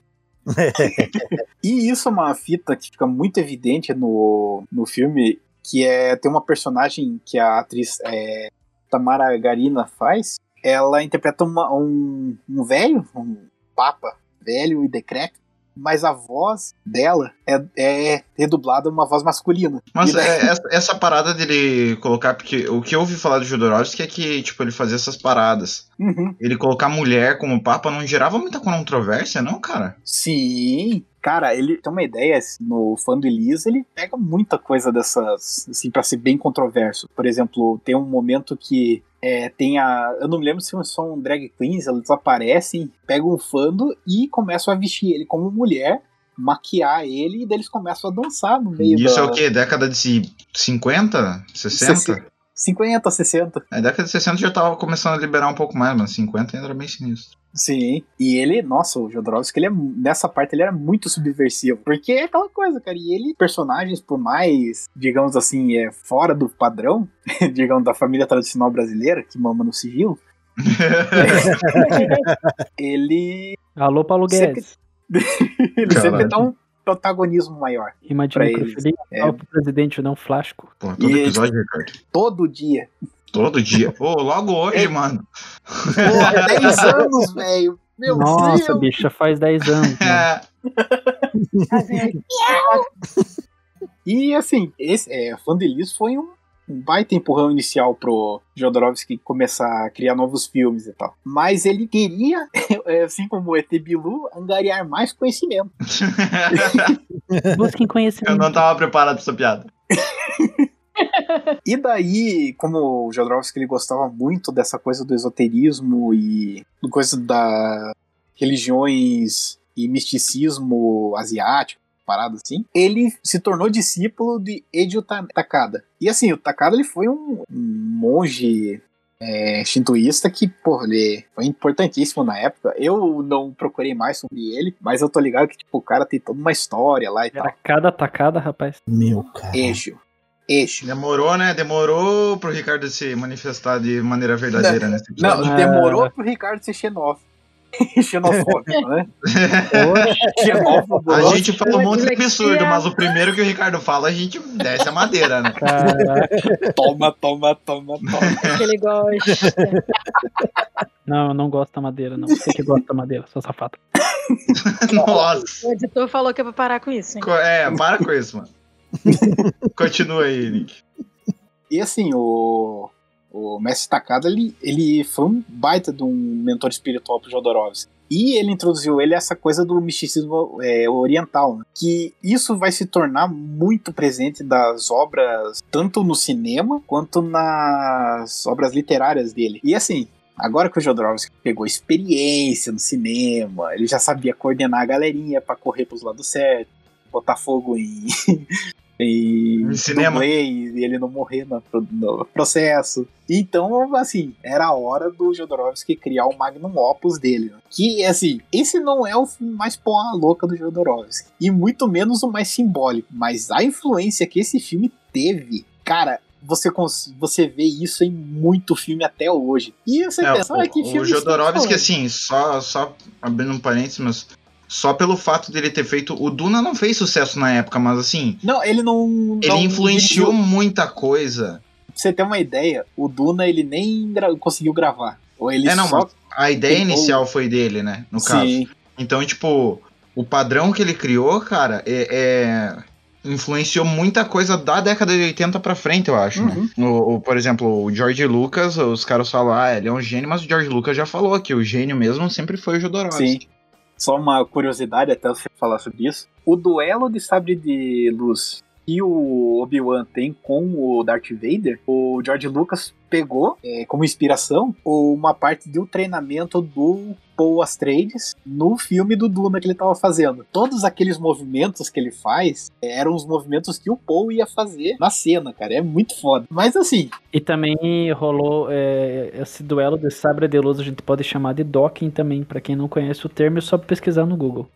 [laughs] e isso é uma fita que fica muito evidente no, no filme, que é tem uma personagem que a atriz é, Tamara Garina faz, ela interpreta uma- um, um velho, um papa velho e decrépito, mas a voz dela é, é redublada uma voz masculina. Mas daí- é, essa, essa parada dele colocar, porque o que eu ouvi falar do Jodorowsky é que, tipo, ele fazia essas paradas. Uhum. Ele colocar mulher como papa não gerava muita controvérsia, não, cara? Sim. Cara, ele tem uma ideia, assim, no fã do Elise, ele pega muita coisa dessas, assim, pra ser bem controverso. Por exemplo, tem um momento que é, tem a. Eu não me lembro se são drag queens, elas aparecem, pegam um fando e começam a vestir ele como mulher, maquiar ele, e daí eles começam a dançar no meio Isso da. é o quê? Década de 50? 60? 50, 60. A década de 60 já tava começando a liberar um pouco mais, mas 50 ainda era bem sinistro. Sim. E ele, nossa, o Jodorowsky, ele é, nessa parte ele era muito subversivo. Porque é aquela coisa, cara. E ele, personagens, por mais, digamos assim, é fora do padrão, [laughs] digamos, da família tradicional brasileira, que mama no sigilo, [laughs] [laughs] ele, Alô, Paulo Sempre- Guedes. ele sempre Caralho. dá um protagonismo maior. Imagina pra que eu eles. É. pro presidente, não flasco. Pô, todo E- episódio, Ricardo. Todo dia. Todo dia. Pô, logo hoje, É. mano. Pô, 10 anos, velho. Meu Nossa, Deus. bicho, já faz 10 anos. [laughs] né? É, E assim, esse é, Fã de Elise foi um, um baita empurrão inicial pro Jodorowsky começar a criar novos filmes e tal. Mas ele queria, [laughs] é, assim como o ET Bilu, angariar mais conhecimento. [laughs] Busquem eu conhecimento. não tava preparado pra essa piada. E daí, como o Jodorowsky ele gostava muito dessa coisa do esoterismo e coisa da religiões e misticismo asiático, parada assim, ele se tornou discípulo de Eiji Ta- Takada. E assim, o Takada ele foi um, um monge é, shintoísta que, pô, ele foi importantíssimo na época. Eu não procurei mais sobre ele, mas eu tô ligado que, tipo, o cara tem toda uma história lá e tal. Era cada tacada, rapaz. Meu cara. Eixo. Eixo. Demorou, né? Demorou pro Ricardo se manifestar de maneira verdadeira nesse episódio. Não, Ah. demorou pro Ricardo ser xenófobo. [laughs] xenofóbico, né? xenófobo. A nossa. gente fala um monte de absurdo, mas o primeiro que o Ricardo fala, a gente desce a madeira, né? Caraca. Toma, toma, toma, toma. que ele gosta. Não, eu não gosto da madeira, não. Você que gosta da madeira, sou safado. [laughs] Nossa. O editor falou que é pra parar com isso, hein? É, para com isso, mano. Continua aí, Nick. E assim, o, o Mestre Takada, ele, ele foi um baita de um mentor espiritual pro Jodorowsky. E ele introduziu ele essa coisa do misticismo é, oriental, né? que isso vai se tornar muito presente das obras, tanto no cinema quanto nas obras literárias dele. E assim, agora que o Jodorowsky pegou experiência no cinema, ele já sabia coordenar a galerinha pra correr pros lados certos, botar fogo em, [laughs] Em cinema. e ele não morrer no, no processo. Então, assim, era a hora do Jodorowsky criar o magnum opus dele. né? Que, assim, esse não é o filme mais porra louca do Jodorowsky. E muito menos o mais simbólico. Mas a influência que esse filme teve, cara... Você, você vê isso em muito filme até hoje. E você É, pensa, o, ah, que o filme Jodorowsky, estamos assim, só, só abrindo um parênteses, mas só pelo fato dele ter feito. O Duna não fez sucesso na época, mas assim, Não, ele não. ele não influenciou dirigiu. muita coisa. Pra você ter uma ideia, o Duna ele nem gra- conseguiu gravar. Ou ele É, não, só. a ideia Ele- inicial foi dele, né? No caso. Sim, Então, tipo, o padrão que ele criou, cara, é, é- influenciou muita coisa da década de 80 pra frente, eu acho, né? Uhum. O, o- por exemplo, o George Lucas, os caras falam, ah, ele é um gênio, mas o George Lucas já falou que o gênio mesmo sempre foi o Jodorowsky. sim. Só uma curiosidade até você falar sobre isso. O duelo de sabre de luz que o Obi-Wan tem com o Darth Vader, o George Lucas pegou é, como inspiração uma parte do treinamento do Paul Atreides no filme do Duna que ele estava fazendo. Todos aqueles movimentos que ele faz é, eram os movimentos que o Paul ia fazer na cena, cara. É muito foda. Mas assim, E também rolou é, esse duelo de sabre de luz, a gente pode chamar de docking também. Pra quem não conhece o termo, é só pesquisar no Google.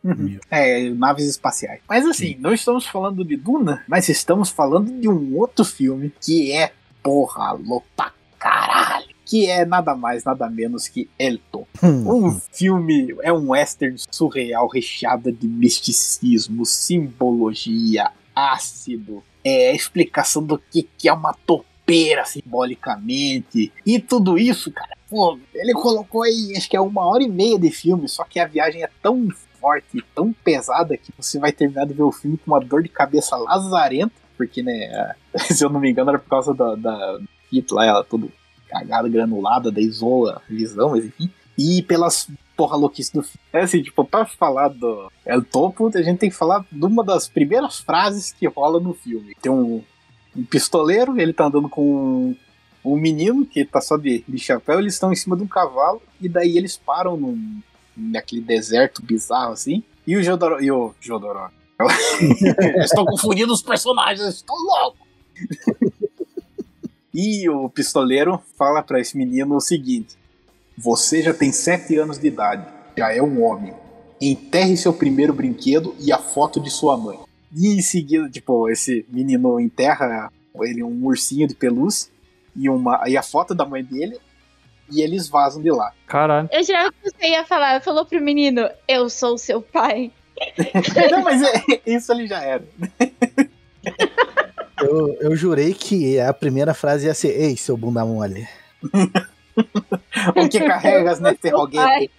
É, naves espaciais. Mas assim, não estamos falando de Duna, mas estamos falando de um outro filme que é porra louca caralho. Que é nada mais, nada menos que Elton. Um filme, é um western surreal recheado de misticismo, simbologia, ácido, é a explicação do que, que é uma topeira simbolicamente. E tudo isso, cara, pô, ele colocou aí, acho que é uma hora e meia de filme, só que a viagem é tão forte, tão pesada, que você vai terminar de ver o filme com uma dor de cabeça lazarenta, porque, né, [laughs] se eu não me engano, era por causa da, da fita lá, ela toda cagada, granulada, daí zoa a visão, mas enfim. E pelas porra louquice do filme. É assim, tipo, pra falar do El Topo, a gente tem que falar de uma das primeiras frases que rola no filme. Tem um, um pistoleiro, ele tá andando com um menino que tá só de, de chapéu, eles estão em cima de um cavalo, e daí eles param num, naquele deserto bizarro assim, e o Jodoró. E o Jodoró. [laughs] Estou confundindo os personagens, estou louco. E o pistoleiro fala pra esse menino o seguinte: Você já tem sete anos de idade, já é um homem. Enterre seu primeiro brinquedo e a foto de sua mãe. E em seguida, tipo, esse menino enterra ele um ursinho de pelúcia e, uma, e a foto da mãe dele e eles vazam de lá. Caralho. Eu que você ia falar. Falou pro menino, eu sou seu pai. [laughs] Não, mas é, isso ele já era. [laughs] Eu, eu jurei que a primeira frase ia ser: Ei, seu bunda mole. [laughs] O que carregas nesse roguete?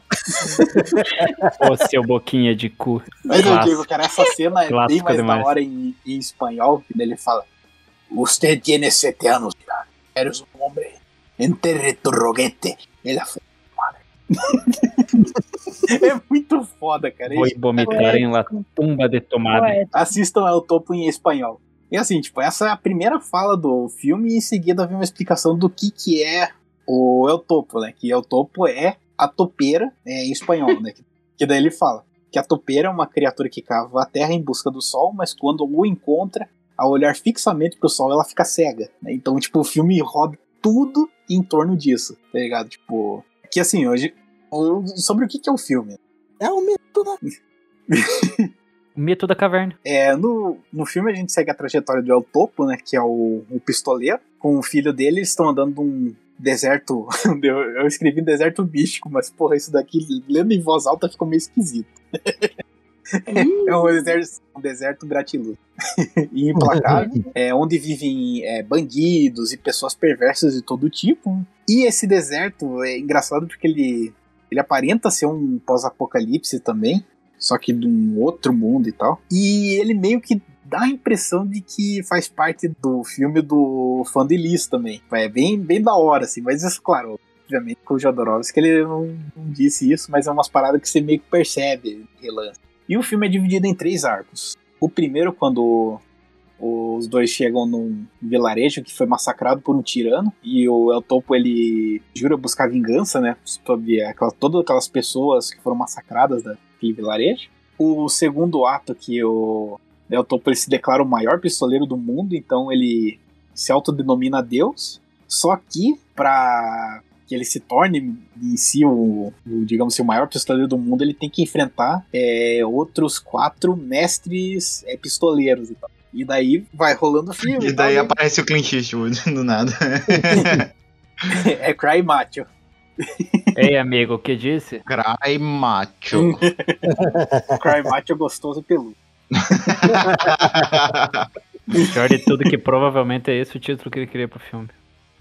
Ô, seu boquinha de cu. Mas eu digo, cara, essa cena é bem mais demais. da hora em, em espanhol, que ele fala: Você tiene sete anos, idade. eres um homem. Enterre tu roguete. Ele é foda. [laughs] É muito foda, cara. Vou vomitar em la tumba de tomada. Assistam El Topo em espanhol. E assim, tipo, essa é a primeira fala do filme e em seguida vem uma explicação do que que é o El Topo, né? Que El Topo é a topeira é, em espanhol, né? Que, que daí ele fala que a topeira é uma criatura que cava a terra em busca do sol, mas quando o encontra, ao olhar fixamente pro sol, ela fica cega, né? Então, tipo, o filme roda tudo em torno disso, tá ligado? Tipo, que assim, hoje, o- sobre o que que é o filme? É um mito, né? [laughs] O mito da caverna. É, no, no filme a gente segue a trajetória do El Topo, né? Que é o, o pistoleiro. Com o filho dele, eles estão andando num deserto. [laughs] Eu, eu escrevi deserto místico, mas porra, isso daqui, lendo em voz alta, ficou meio esquisito. [laughs] é um deserto, um deserto gratiluz. [laughs] e implacável. é, onde vivem é, bandidos e pessoas perversas de todo tipo. E esse deserto é engraçado porque ele, ele aparenta ser um pós-apocalipse também só que de um outro mundo e tal. E ele meio que dá a impressão de que faz parte do filme do fã de Lis também. É bem, bem da hora, assim, mas isso, claro, obviamente com o Jodorowsky ele não, não disse isso, mas é umas paradas que você meio que percebe, relance. E o filme é dividido em três arcos. O primeiro, quando os dois chegam num vilarejo que foi massacrado por um tirano e o El Topo ele jura buscar vingança, né, sobre aquela, todas aquelas pessoas que foram massacradas daquele vilarejo. O segundo ato que o El Topo ele se declara o maior pistoleiro do mundo, então ele se autodenomina Deus. Só que para que ele se torne em si o, o, digamos assim, o maior pistoleiro do mundo, ele tem que enfrentar é, outros quatro mestres é, pistoleiros e tal. E daí vai rolando o filme. E daí tal, aparece o Clint Eastwood [laughs] do nada. [laughs] É Cry Macho. [laughs] Ei, amigo, o que disse? Cry macho. [laughs] Cry Macho gostoso e peludo. [laughs] Pior de tudo que provavelmente é esse o título que ele queria pro filme.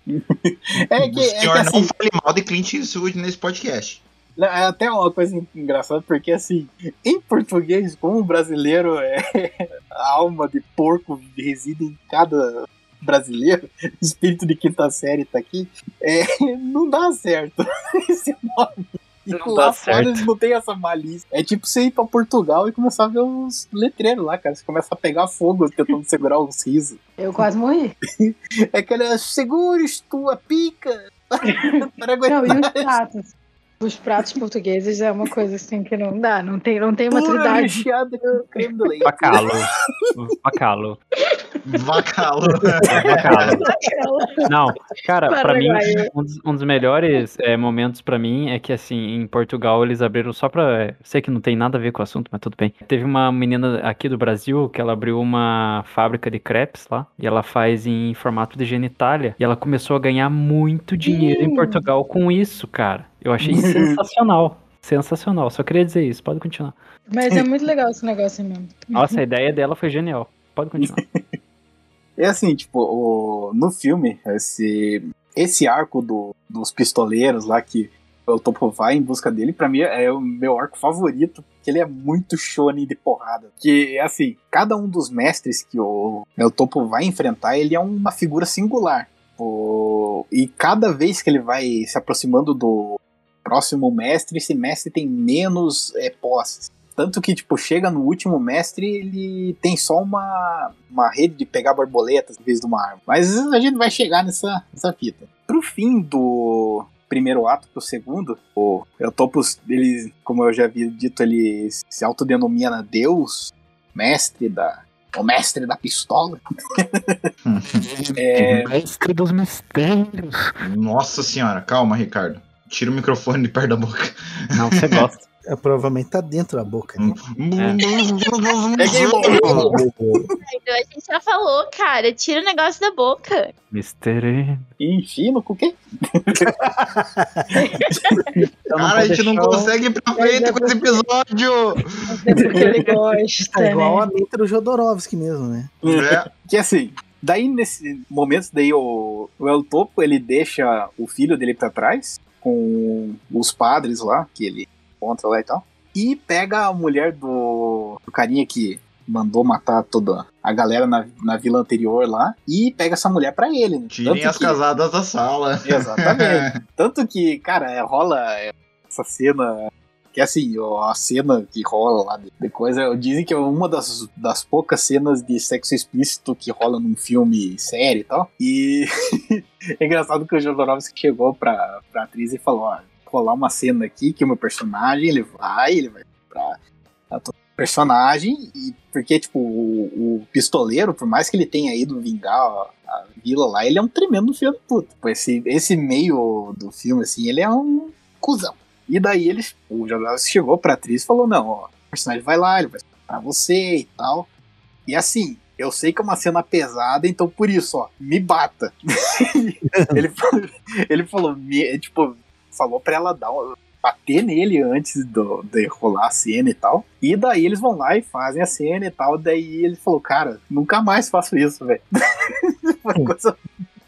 É o que, é que senhor não assim, fale mal de Clint Eastwood nesse podcast. É até uma coisa engraçada, porque assim, em português, como o brasileiro é [laughs] a alma de porco reside em cada brasileiro, [laughs] espírito de quinta série tá aqui, é, [laughs] não dá certo [laughs] esse nome. E Não lá dá fora certo. eles não tem essa malícia. É tipo você ir pra Portugal e começar a ver os letreiros lá, cara. Você começa a pegar fogo tentando segurar os risos. eu quase morri. É aquela, segures tua pica para Não, e aguentar os pratos? Os pratos portugueses é uma coisa assim que não dá. Não tem, não tem maturidade. recheada com creme de leite. Bacalo. Bacalo. Vacalo. Bacalo. Não, cara, pra mim, um dos, um dos melhores é, momentos pra mim é que, assim, em Portugal eles abriram só pra. é, Sei que não tem nada a ver com o assunto, mas tudo bem. Teve uma menina aqui do Brasil que ela abriu uma fábrica de crepes lá e ela faz em formato de genitália e ela começou a ganhar muito dinheiro em Hum. Portugal com isso, cara. Eu achei [laughs] sensacional. Sensacional, só queria dizer isso, pode continuar. Mas é muito legal esse negócio mesmo. Nossa, a ideia dela foi genial. Pode continuar. [laughs] É assim, tipo, o, no filme, esse, esse arco do, dos pistoleiros lá que o Topo vai em busca dele, pra mim é o meu arco favorito, porque ele é muito shonen de porrada. Que, assim, cada um dos mestres que o El Topo vai enfrentar, ele é uma figura singular. O, e cada vez que ele vai se aproximando do próximo mestre, esse mestre tem menos é, posses. Tanto que, tipo, chega no último mestre, ele tem só uma, uma rede de pegar borboletas em vez de uma arma. Mas a gente vai chegar nessa, nessa fita. Pro fim do primeiro ato pro segundo, o Eutopus, ele, como eu já havia dito, ele se autodenomina Deus, mestre da. O mestre da pistola. [laughs] [laughs] É. Mestre dos mistérios. Nossa senhora, calma, Ricardo. Tira o microfone de perto da boca. Não, você gosta. É, provavelmente tá dentro da boca. Né? Peguei Então, a gente já falou, cara, tira o negócio da boca. Mr. M. Enfim, no cu quê? Então Cara, a gente não o- consegue ir pra frente com esse episódio. É porque ele gosta, É igual né? a letra do Jodorowsky mesmo, né? É. Que assim, daí nesse momento, daí o, o El Topo, ele deixa o filho dele pra trás, com os padres lá, que ele encontra lá e tal, e pega a mulher do, do carinha que mandou matar toda a galera na, na vila anterior lá, e pega essa mulher pra ele. né? Tirem Tanto as que- casadas da sala. Exatamente. [laughs] Tanto que, cara, é, rola essa cena. Que assim, ó, a cena que rola lá de, coisa, dizem que é uma das, das poucas cenas de sexo explícito que rola num filme sério e tal. E [laughs] é engraçado que o Jodorowsky chegou pra, pra atriz e falou: ó, rolar uma cena aqui que o meu personagem ele vai, ele vai pra, personagem, e porque, tipo, o, o pistoleiro, por mais que ele tenha ido vingar a, a vila lá, ele é um tremendo filho da puta. Tipo, esse, esse meio do filme, assim, ele é um cuzão. E daí eles, o Jodorowsky chegou pra atriz e falou: não, ó, o personagem vai lá, ele vai pra você e tal. E assim, eu sei que é uma cena pesada, então por isso, ó, me bata. [laughs] ele, falou- ele falou, me- tipo, falou pra ela dar bater nele antes do, de rolar a cena e tal. E daí eles vão lá e fazem a cena e tal. Daí ele falou, cara, nunca mais faço isso, velho. [laughs] Foi coisa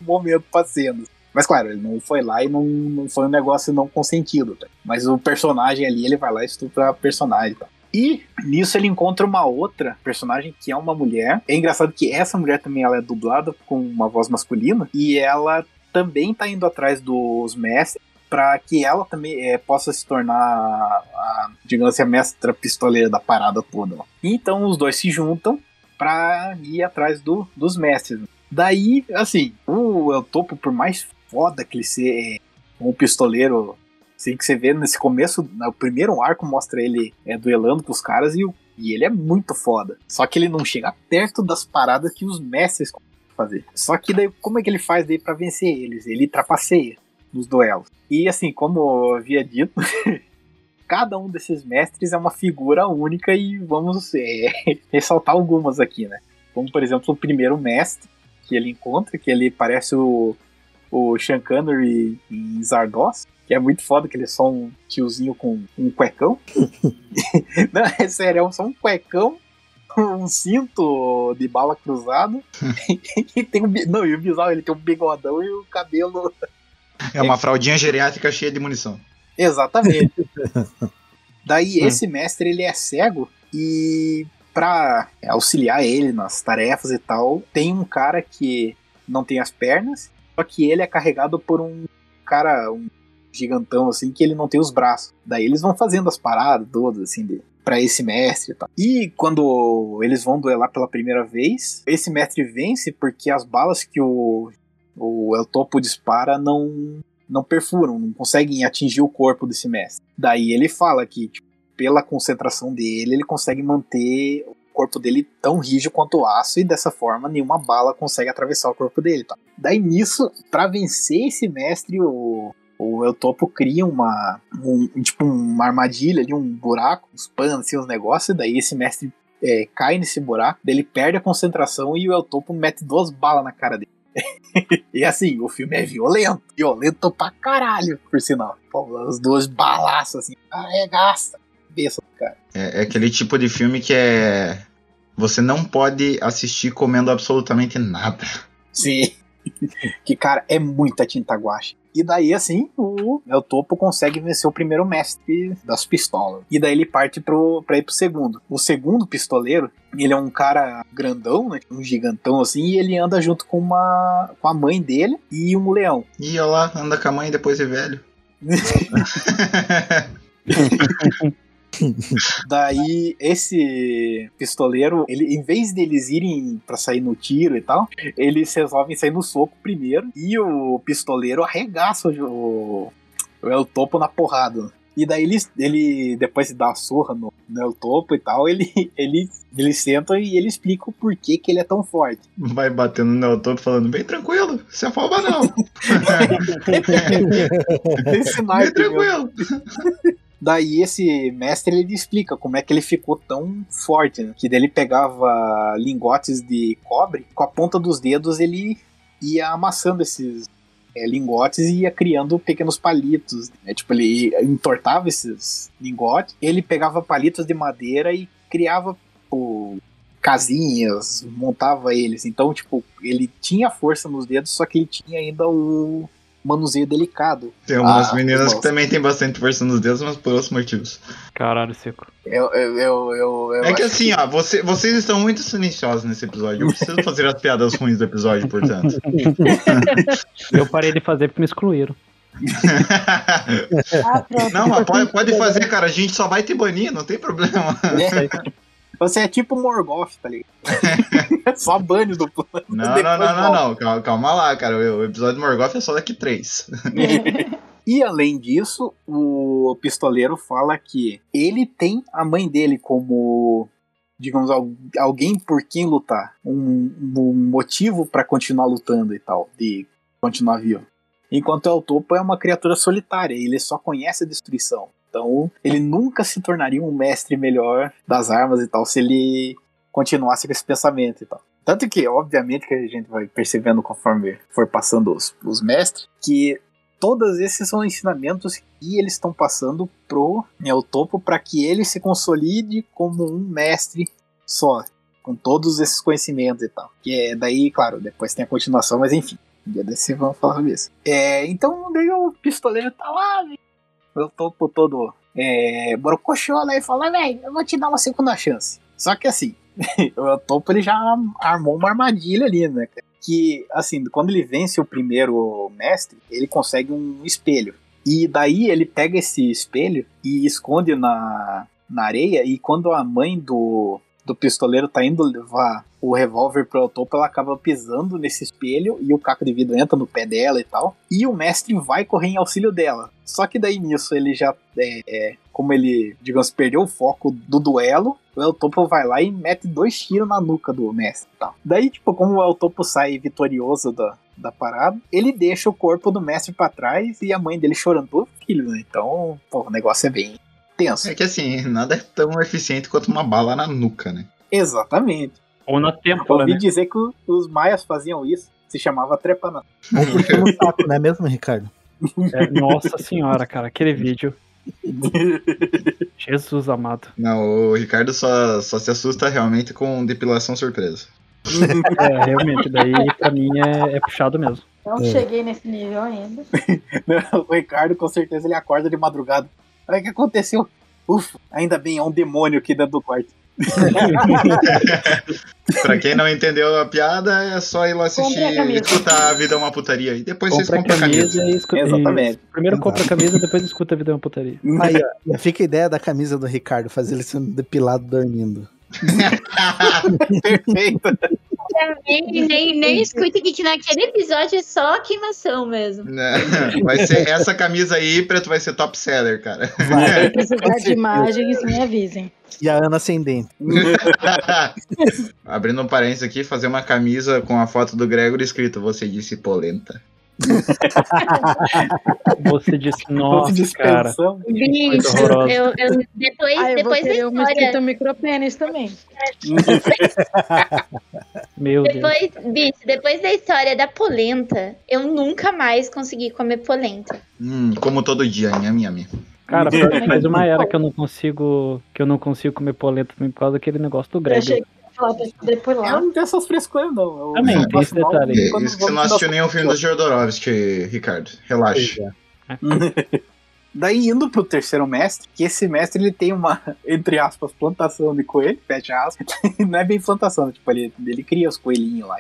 um momento pra cena. Mas claro, ele não foi lá e não, não foi um negócio não consentido, tá? Mas o personagem ali, ele vai lá e estupra a personagem, tá? E nisso ele encontra uma outra personagem que é uma mulher. É engraçado que essa mulher também ela é dublada com uma voz masculina e ela também tá indo atrás dos mestres para que ela também é, possa se tornar a, a, digamos assim, a mestra pistoleira da parada toda. Então os dois se juntam para ir atrás do, dos mestres. Daí, assim, o El Topo, por mais foda que ele seja um pistoleiro, assim, que você vê nesse começo, no primeiro arco mostra ele é, duelando com os caras e, e ele é muito foda. Só que ele não chega perto das paradas que os mestres fazer. Só que daí, como é que ele faz daí pra vencer eles? Ele trapaceia nos duelos. E assim, como eu havia dito, [laughs] cada um desses mestres é uma figura única e vamos é, [laughs] ressaltar algumas aqui, né? Como, por exemplo, o primeiro mestre que ele encontra, que ele parece o, o Sean Connery em Zardoz, que é muito foda, que ele é só um tiozinho com um cuecão. [laughs] Não, é sério, é só um cuecão, um cinto de bala cruzado, [laughs] e tem um, não, e o bizarro, ele tem um bigodão e o cabelo É uma fraldinha geriátrica cheia de munição. Exatamente. [laughs] Daí Hum. esse mestre ele é cego e pra auxiliar ele nas tarefas e tal, tem um cara que não tem as pernas, só que ele é carregado por um cara, um gigantão assim, que ele não tem os braços. Daí eles vão fazendo as paradas todas assim de para esse mestre e tal. E quando eles vão duelar pela primeira vez, esse mestre vence porque as balas que o o El Topo dispara não não perfuram, não conseguem atingir o corpo desse mestre. Daí ele fala que, tipo, pela concentração dele, ele consegue manter corpo dele tão rígido quanto o aço e dessa forma nenhuma bala consegue atravessar o corpo dele. Tá? Daí nisso, pra vencer esse mestre, o, o El Topo cria uma, um, tipo, uma armadilha ali, um buraco, uns panos, assim, uns negócios, e daí esse mestre é, cai nesse buraco, ele perde a concentração e o El Topo mete duas balas na cara dele. [laughs] E assim, o filme é violento. Violento pra caralho, por sinal. Pô, as duas balaças assim, arregaça a cabeça do cara. É, é aquele tipo de filme que é. você não pode assistir comendo absolutamente nada. Sim. [laughs] que, cara, é muita tinta guache. E daí, assim, o El Topo consegue vencer o primeiro mestre das pistolas. E daí ele parte pro, pra ir pro segundo. O segundo pistoleiro, ele é um cara grandão, né? Um gigantão assim, e ele anda junto com uma com a mãe dele e um leão. E olha lá, anda com a mãe depois é velho. [laughs] [laughs] Daí, esse pistoleiro, ele, em vez deles irem pra sair no tiro e tal, eles resolvem sair no soco primeiro. E o pistoleiro arregaça o, o El Topo na porrada. E daí ele, ele depois de dar a surra no, no El Topo e tal, ele, [laughs] ele, ele senta e ele explica o porquê que ele é tão forte. Vai batendo no El Topo falando, bem tranquilo, se afoba não. [laughs] Bem tranquilo. Daí esse mestre ele explica como é que ele ficou tão forte, né? Que daí ele pegava lingotes de cobre, com a ponta dos dedos ele ia amassando esses é, lingotes e ia criando pequenos palitos. Né? Tipo, ele entortava esses lingotes, ele pegava palitos de madeira e criava tipo, casinhas, montava eles. Então, tipo, ele tinha força nos dedos, só que ele tinha ainda o manuseio delicado. Tem umas Ah, meninas que também têm bastante força nos dedos, mas por outros motivos. Caralho, seco. Eu, eu, eu, eu, eu É que assim, ó, você- vocês estão muito silenciosos nesse episódio. Eu preciso [laughs] fazer as piadas ruins do episódio, portanto. [laughs] Eu parei de fazer porque me excluíram. [laughs] Ah. Não, mas pode, pode fazer, cara. A gente só vai te banir, não tem problema. É. Você é tipo Morgoth, tá ligado? [laughs] Só banho do plano. Não, não, não, não, não. Calma, calma lá, cara. O o episódio do Morgoth é só daqui três. [laughs] E além disso, o pistoleiro fala que ele tem a mãe dele como, digamos, al- alguém por quem lutar, um, um motivo pra continuar lutando e tal, de continuar vivo. Enquanto El Topo é uma criatura solitária, ele só conhece a destruição. Então, ele nunca se tornaria um mestre melhor das armas e tal se ele continuasse com esse pensamento e tal. Tanto que, obviamente, que a gente vai percebendo conforme for passando os, os mestres, que todos esses são ensinamentos que eles estão passando pro El Topo para que ele se consolide como um mestre só, com todos esses conhecimentos e tal. Que é daí, claro, depois tem a continuação, mas enfim, um dia desse vamos falar sobre. É, então daí o pistoleiro tá lá, El Topo todo é, borocochola e fala, velho, eu vou te dar uma segunda chance. Só que assim, [laughs] o Topo ele já armou uma armadilha ali, né? que, assim, quando ele vence o primeiro mestre, ele consegue um espelho. E daí ele pega esse espelho e esconde na, na areia. E quando a mãe do, do pistoleiro tá indo levar o revólver pro topo, ela acaba pisando nesse espelho e o caco de vidro entra no pé dela e tal. E o mestre vai correr em auxílio dela. Só que daí nisso ele já, é, é, como ele, digamos, perdeu o foco do duelo, o El Topo vai lá e mete dois tiros na nuca do mestre e tal. Daí, tipo, como o El Topo sai vitorioso da, da parada, ele deixa o corpo do mestre pra trás e a mãe dele chorando pelo filho, né? Então, pô, o negócio é bem tenso. É que assim, nada é tão eficiente quanto uma bala na nuca, né? Exatamente. Ou na têmpola, Ouvi né? dizer que o- os maias faziam isso. Se chamava. Ou puxa no saco, não é mesmo, Ricardo? É, nossa senhora, cara, aquele vídeo. [laughs] Jesus amado. Não, o Ricardo só, só se assusta realmente com depilação surpresa. É, realmente, daí pra mim é, é puxado mesmo. Não É. cheguei nesse nível ainda. o Ricardo, com certeza, ele acorda de madrugada. Aí o que aconteceu? Ufa, ainda bem, é um demônio aqui dentro do quarto. [laughs] pra quem não entendeu a piada, é só ir lá assistir camisa. escutar A Vida é uma Putaria. E depois Compra vocês a compram a camisa. camisa e escuta. Exatamente. Primeiro compra a camisa, depois escuta a vida é uma putaria. Aí, ó, já fica a ideia da camisa do Ricardo, fazer ele sendo depilado dormindo. [laughs] [laughs] Perfeito. Nem, nem, nem escute que naquele episódio é só queimação mesmo. Né? [laughs] Vai ser essa camisa aí, preto, vai ser top seller, cara. Se precisar de imagens, me avisem. E a Ana Ascendente. [laughs] Abrindo um parênteses aqui, fazer uma camisa com a foto do Gregory escrito Você disse polenta. [laughs] Você disse, nossa, de cara. Bicho, eu, eu, depois, Ah, eu vou depois da história. micropênis também. [laughs] Meu Deus. Depois, bicho, depois da história da polenta, eu nunca mais consegui comer polenta. Hum, como todo dia, nham, nham. Cara, [laughs] faz uma era que eu não consigo. Que eu não consigo comer polenta por causa daquele negócio do Eu Greg. Ia lá pra poder Eu não tenho essas frescuras, não. Eu Também, tem esse detalhe. quando Isso que você não assistiu nenhum filme do Jodorowsky, Ricardo. Relaxa. [laughs] Daí indo pro terceiro mestre, que esse mestre ele tem uma, entre aspas, plantação de coelho, fecha aspas. [laughs] não é bem plantação, tipo, ele, ele cria os coelhinhos lá.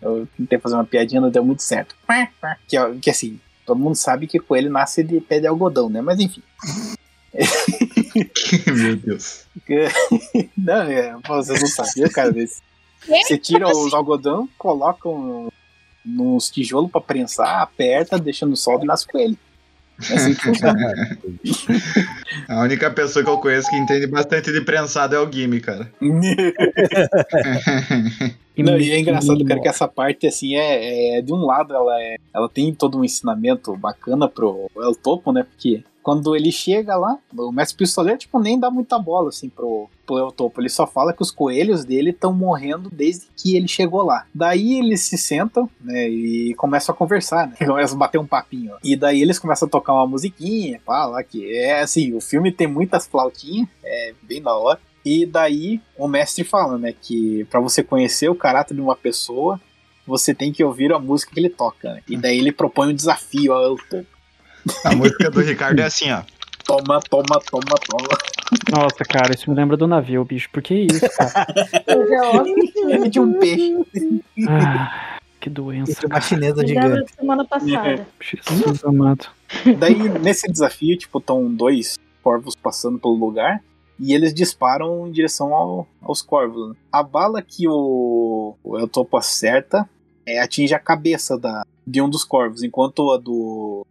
Eu tentei fazer uma piadinha, não deu muito certo. [laughs] Que, é- que assim, todo mundo sabe que coelho nasce de pé de algodão, né? Mas enfim. [laughs] Meu Deus. [laughs] Não, é, vocês não sabiam, cara. Você, você tira os algodão, coloca um, nos tijolos pra prensar, aperta, deixa no sol e nasce coelho. É assim que funciona. [laughs] A única pessoa que eu conheço que entende bastante de prensado é o Gimme, cara. Não, e é engraçado, cara, que essa parte, assim, é, é- de um lado, ela, é, ela tem todo um ensinamento bacana pro El Topo, né? Porque quando ele chega lá, o mestre pistoleiro, tipo, nem dá muita bola, assim, pro, pro Topo. Ele só fala que os coelhos dele estão morrendo desde que ele chegou lá. Daí eles se sentam, né, e começam a conversar, né? [laughs] Começam a bater um papinho. E daí eles começam a tocar uma musiquinha, lá, que é, assim, o filme tem muitas flautinhas, é bem da hora. E daí o mestre fala, né, que pra você conhecer o caráter de uma pessoa, você tem que ouvir a música que ele toca, né? E daí ele propõe um desafio ao Topo. A música do Ricardo é assim, ó. Toma, toma, toma, toma. Nossa, cara, isso me lembra do navio, bicho. Por que isso, cara? Ele [laughs] de um peixe. Ah, que doença. Isso é uma chinesa gigante. semana passada. Jesus amado. Daí, nesse desafio, tipo, estão dois corvos passando pelo lugar e eles disparam em direção ao- aos corvos. né? A bala que o, o El Topo acerta é, atinge a cabeça da, de um dos corvos, enquanto a do,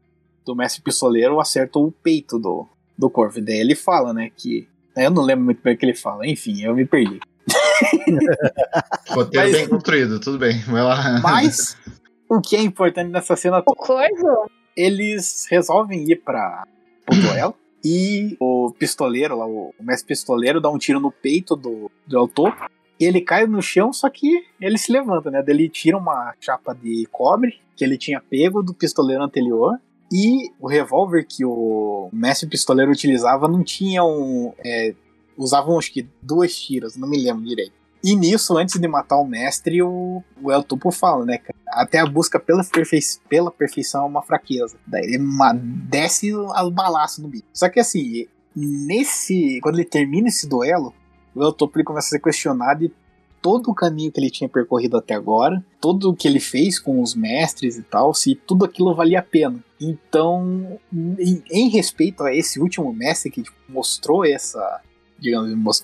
do mestre pistoleiro acerta o peito do, do corvo. E daí ele fala, né, que... Eu não lembro muito bem o que ele fala, enfim, eu me perdi. [laughs] Roteiro bem construído, tudo bem. Vai lá. Mas, [laughs] o que é importante nessa cena O corvo? eles resolvem ir para o duelo [clears throat] e o pistoleiro lá, o mestre pistoleiro dá um tiro no peito do, do Topo e ele cai no chão, só que ele se levanta, né? Daí ele tira uma chapa de cobre que ele tinha pego do pistoleiro anterior e o revólver que o mestre pistoleiro utilizava não tinha um... É, usavam acho que duas tiras, não me lembro direito. E nisso, antes de matar o mestre, o, o El Topo fala, né, cara? Até a busca pela, perfei pela perfeição é uma fraqueza. Daí ele desce o balaço no bicho. Só que assim, nesse. Quando ele termina esse duelo, o El Topo ele começa a ser questionado de todo o caminho que ele tinha percorrido até agora, tudo o que ele fez com os mestres e tal, se tudo aquilo valia a pena. Então, em, em respeito a esse último mestre que tipo, mostrou essa, digamos, mos-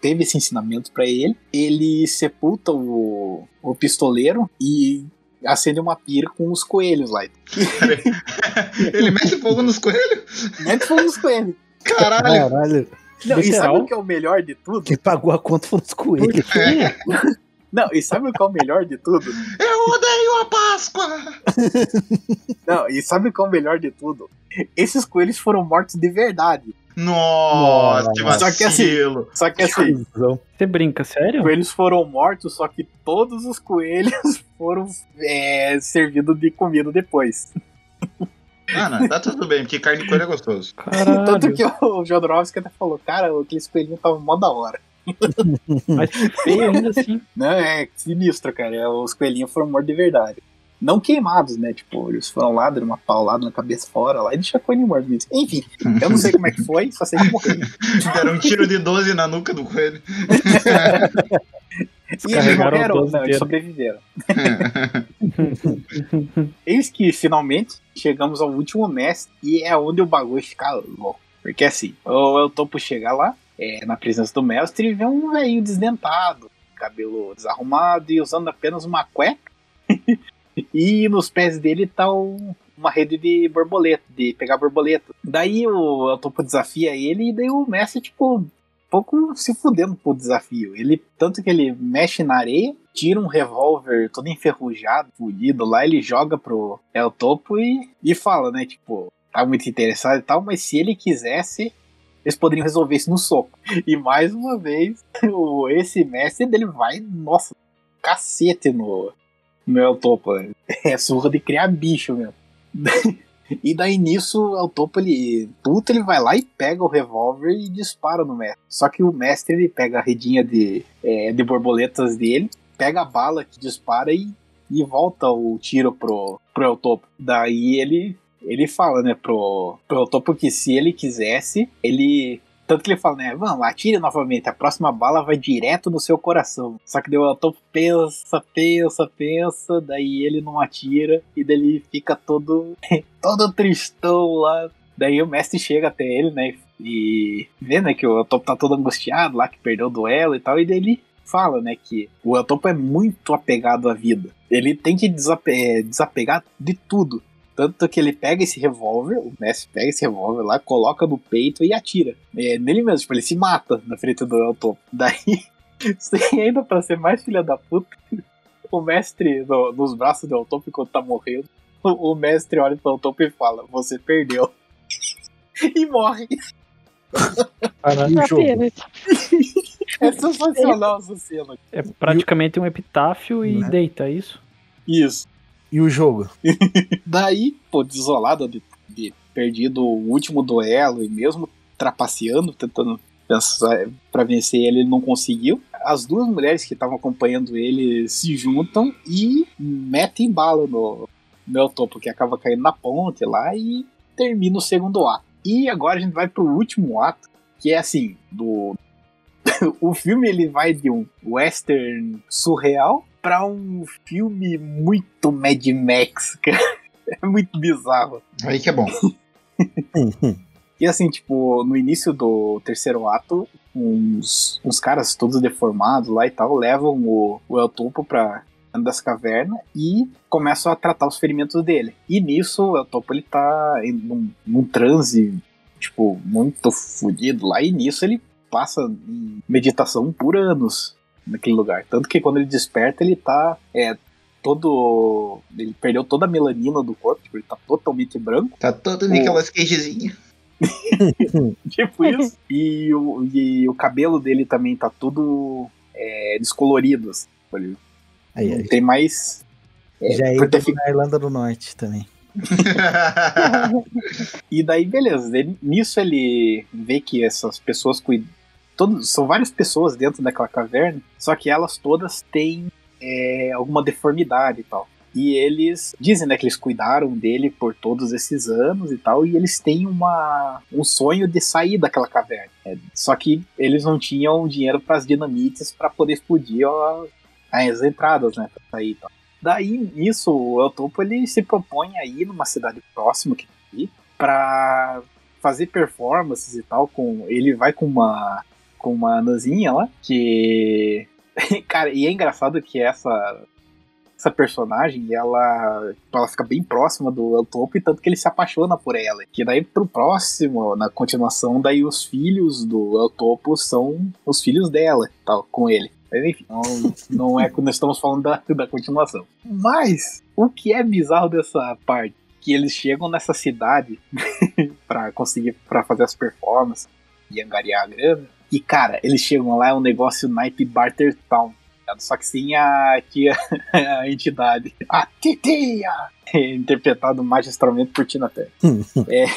teve esse ensinamento pra ele, ele sepulta o, o pistoleiro e acende uma pira com os coelhos lá. [laughs] Ele mete fogo nos coelhos? Mete fogo nos coelhos. Caralho. Caralho. Não, e sabe o que é o melhor de tudo? Quem pagou a conta foram os coelhos. Não, e sabe o que é o melhor de tudo? Eu odeio a Páscoa! Não, e sabe o que é o melhor de tudo? Esses coelhos foram mortos de verdade. Nossa, que Só que assim- vacilo. Só que assim. Você brinca, sério? coelhos foram mortos, só que todos os coelhos [laughs] foram é, servidos de comida depois. Ah, não, tá tudo bem, porque carne de coelho é gostoso. Caralho. Tanto que o Jodorowsky até falou, cara, aqueles coelhinhos estavam mó da hora. [laughs] Mas feio ainda assim. Não, é sinistro, cara. é, Os coelhinhos foram mortos de verdade. Não queimados, né? Tipo, eles foram lá, deram uma paulada na cabeça fora lá e deixaram o coelhinho morto. mesmo. Enfim, eu não sei como é que foi, só sei que morreu. [laughs] Deram um tiro de 12 na nuca do coelho. [laughs] E eles morreram, o 12 não, eles inteiro. sobreviveram. Eis que finalmente chegamos ao último mestre e é onde o bagulho fica louco. Porque assim, o El Topo chega lá, é, na presença do mestre, e vê um velhinho desdentado, cabelo desarrumado e usando apenas uma cueca. [laughs] e nos pés dele tá um- uma rede de borboleta, de pegar borboleta. Daí o El Topo desafia ele e daí o mestre, tipo, pouco se fudendo pro desafio. Ele, tanto que ele mexe na areia, tira um revólver todo enferrujado, fudido lá, ele joga pro El Topo e, e fala, né, tipo, tá muito interessado e tal, mas se ele quisesse, eles poderiam resolver isso no soco. E mais uma vez, [laughs] o, esse mestre dele vai, nossa, cacete no, no El Topo. né? [laughs] É surra de criar bicho mesmo. [laughs] E daí nisso, ao topo, ele. Puta, ele vai lá e pega o revólver e dispara no mestre. Só que o mestre ele pega a redinha de, é, de borboletas dele, pega a bala que dispara e, e volta o tiro pro, pro El Topo. Daí ele. Ele fala, né, pro, pro Topo que se ele quisesse, ele tanto que ele fala, né? Vamos, atire novamente. A próxima bala vai direto no seu coração. Só que deu o Topo pensa, pensa, pensa. Daí ele não atira. E daí fica todo, [laughs] todo tristão lá. Daí o mestre chega até ele, né? E vê, né, que o Topo tá todo angustiado lá, que perdeu o duelo e tal. E daí ele fala, né, que o El Topo é muito apegado à vida. Ele tem que desape é, desapegar de tudo. Tanto que ele pega esse revólver, o mestre pega esse revólver lá, coloca no peito e atira. É, nele mesmo, tipo, ele se mata na frente do El Topo. Daí, [laughs] sem ainda pra ser mais filha da puta, [laughs] o mestre no, nos braços do El Topo enquanto tá morrendo, o, o mestre olha pro El Topo e fala: Você perdeu. [laughs] e morre. E o jogo? É sensacional essa cena. É praticamente um epitáfio e Né? deita, é isso? Isso. E o jogo? [laughs] Daí, pô, desolado de, de perdido o último duelo e mesmo trapaceando, tentando pensar para vencer ele, ele não conseguiu. As duas mulheres que estavam acompanhando ele se juntam e metem bala no meu topo, que acaba caindo na ponte lá e termina o segundo ato. E agora a gente vai pro último ato, que é assim, do [laughs] o filme ele vai de um western surreal pra um filme muito Mad Max, cara. [laughs] É muito bizarro. Aí que é bom. E assim, tipo, no início do terceiro ato, uns, uns caras todos deformados lá e tal levam o, o El Topo pra dentro dessa caverna e começam a tratar os ferimentos dele. E nisso, o El Topo ele tá em num, num transe, tipo, muito fodido lá. E nisso ele passa em meditação por anos naquele lugar. Tanto que quando ele desperta, ele tá é, todo. Ele perdeu toda a melanina do corpo, tipo, ele tá totalmente branco. Tá todo Nicolas Cagezinho. [laughs] Tipo isso. E o, e o cabelo dele também tá tudo é, descolorido. assim. Ele Aí, aí. tem mais. é, Já por ter é na Irlanda do Norte também. [laughs] E daí, beleza. Ele- nisso ele vê que essas pessoas cuidam. Todos, são várias pessoas dentro daquela caverna, só que elas todas têm é, alguma deformidade e tal. E eles dizem né, que eles cuidaram dele por todos esses anos e tal, e eles têm uma, um sonho de sair daquela caverna. É, só que eles não tinham dinheiro para as dinamites para poder explodir ó, as entradas, né? Pra sair e tal. Daí, nisso, o El Topo ele se propõe a ir numa cidade próxima que para fazer performances e tal. Com ele vai com uma com uma anãzinha lá que [laughs] cara e é engraçado que essa essa personagem ela ela fica bem próxima do El Topo e tanto que ele se apaixona por ela. Que daí pro próximo na continuação daí os filhos do El Topo são os filhos dela, tal com ele. Mas enfim, não, não é quando estamos falando da, da continuação. Mas o que é bizarro dessa parte que eles chegam nessa cidade [laughs] pra conseguir para fazer as performances e angariar a grana. E cara, eles chegam lá é um negócio naipe Barter Town. ligado? Só que sem a, tia, [laughs] a entidade. A Titia! Interpretado magistralmente por Tina Turner.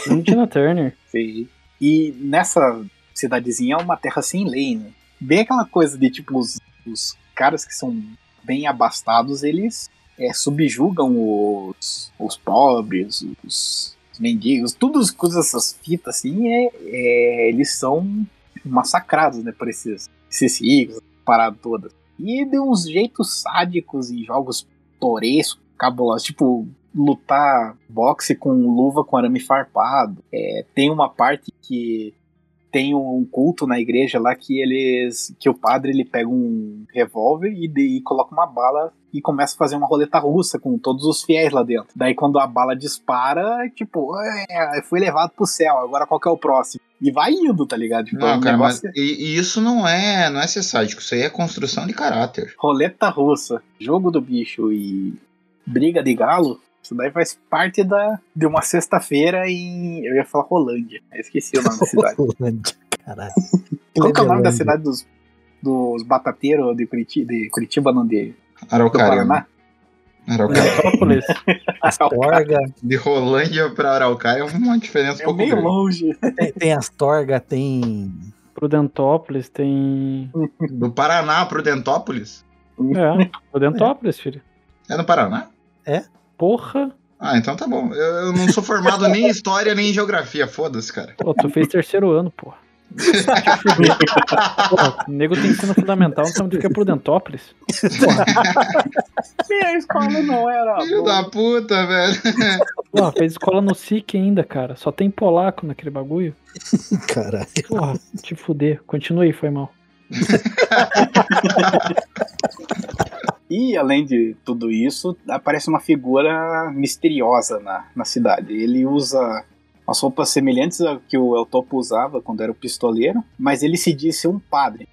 Não [laughs] Tina Turner. Sim. E nessa cidadezinha é uma terra sem lei, né? Bem aquela coisa de tipo, os, os caras que são bem abastados, eles é, subjugam os, os pobres, os, os mendigos, todas coisas, essas fitas assim, é, é, eles são massacrados, né, por esses, esses ricos, paradas todas. E de uns jeitos sádicos e jogos torescos, cabulosos, tipo lutar boxe com luva com arame farpado. É, tem uma parte que tem um culto na igreja lá que eles que o padre ele pega um revólver e, de, e coloca uma bala e começa a fazer uma roleta russa com todos os fiéis lá dentro. Daí quando a bala dispara, tipo, é, foi levado pro céu, agora qual que é o próximo? E vai indo, tá ligado? Tipo, Não, o cara, negócio é e, e isso não é, não é ser sádico, isso aí é construção de caráter. roleta russa, jogo do bicho e briga de galo. Isso daí faz parte da, de uma sexta-feira em. Eu ia falar Rolândia. Eu esqueci o nome da cidade. [laughs] Rolândia, caralho. [laughs] Qual que é o nome da cidade dos, dos batateiros de Curitiba, de Curitiba não, de, Araucária. Paraná? Araucária. [laughs] Astorga, De Rolândia pra Araucária é uma diferença um É pouco meio grande. longe. tem, tem Astorga, tem. Prudentópolis tem. Do Paraná pro Dentópolis? É, Prudentópolis, filho. É no Paraná? Porra. Ah, então tá bom. Eu, eu não sou formado nem em [laughs] história nem em geografia, foda-se, cara. Pô, tu fez terceiro ano, porra. Porra, o nego tem ensino fundamental, não sabe do que é Prudentópolis. Minha escola não era. Filho da puta, velho. Porra, fez escola no SIC ainda, cara. Só tem polaco naquele bagulho. Caralho. Porra, te fuder. Continue, foi mal. [laughs] E além de tudo isso, aparece uma figura misteriosa na, na cidade. Ele usa as roupas semelhantes ao que o El Topo usava quando era o pistoleiro, mas ele se diz ser um padre.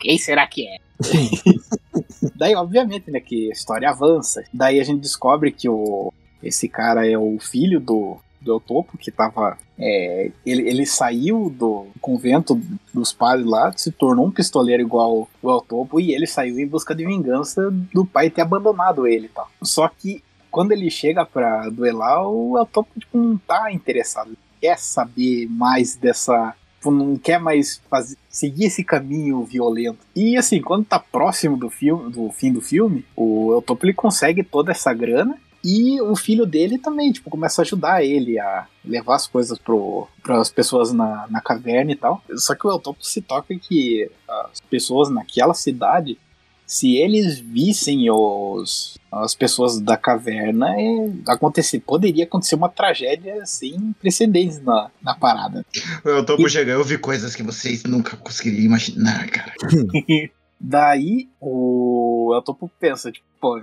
Quem será que é? [laughs] Daí, obviamente, né, que a história avança. Daí a gente descobre que o, esse cara é o filho do, do Topo, que tava. é, ele, ele saiu do convento dos padres lá, se tornou um pistoleiro igual o Topo, e ele saiu em busca de vingança do pai ter abandonado ele e tal. Só que quando ele chega pra duelar, o Topo tipo, não tá interessado. Ele quer saber mais dessa. tipo, Não quer mais fazer, seguir esse caminho violento. E assim, quando tá próximo do filme, do fim do filme, o El Topo ele consegue toda essa grana e o filho dele também, tipo, começa a ajudar ele a levar as coisas para as pessoas na, na caverna e tal. Só que o El Topo se toca que as pessoas naquela cidade, se eles vissem os, as pessoas da caverna, é, acontecer, poderia acontecer uma tragédia sem precedentes na, na parada. Eu tô por chegar, eu vi coisas que vocês nunca conseguiriam imaginar, cara. [laughs] Daí o El Topo pensa, tipo, pô,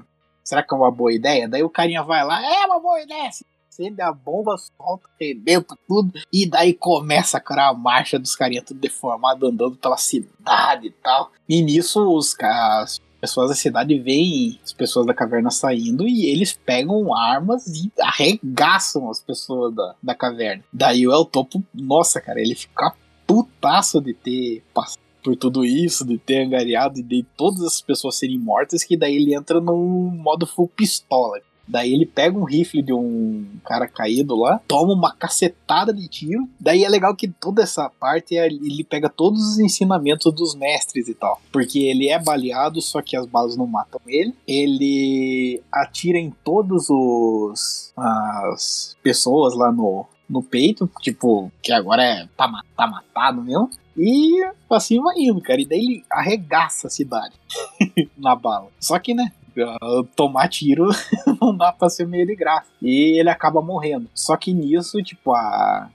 será que é uma boa ideia? Daí o carinha vai lá, é uma boa ideia. Acende a bomba, solta, arrebenta tudo. E daí começa aquela marcha dos carinhas tudo deformado, andando pela cidade e tal. E nisso os caras. As pessoas da cidade veem as pessoas da caverna saindo e eles pegam armas e arregaçam as pessoas da, da caverna. Daí o El Topo, nossa, cara, ele fica putaço de ter passado por tudo isso, de ter angariado e de todas as pessoas serem mortas, que daí ele entra no modo full pistola. Daí ele pega um rifle de um cara caído lá, toma uma cacetada de tiro. Daí é legal que toda essa parte é- ele pega todos os ensinamentos dos mestres e tal. Porque ele é baleado, só que as balas não matam ele. Ele atira em todos os as pessoas lá no, no peito, tipo, que agora é tá, tá matado mesmo. E assim vai indo, cara. E daí ele arregaça a cidade [laughs] na bala. Só que, né? Tomar tiro [laughs] não dá pra ser meio de graça. E ele acaba morrendo. Só que nisso, tipo, a.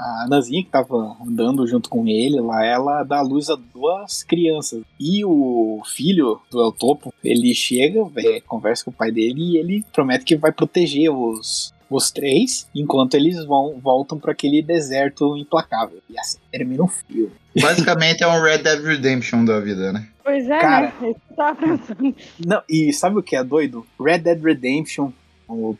A Nanzinha que tava andando junto com ele lá, ela dá luz a duas crianças. E o filho do El Topo, ele chega, conversa com o pai dele e ele promete que vai proteger os, os três, enquanto eles vão voltam para aquele deserto implacável. E assim termina o filme. Basicamente é um Red Dead Redemption da vida, né? Pois é, Cara. né? Tava pensando. Não, e sabe o que é doido? Red Dead Redemption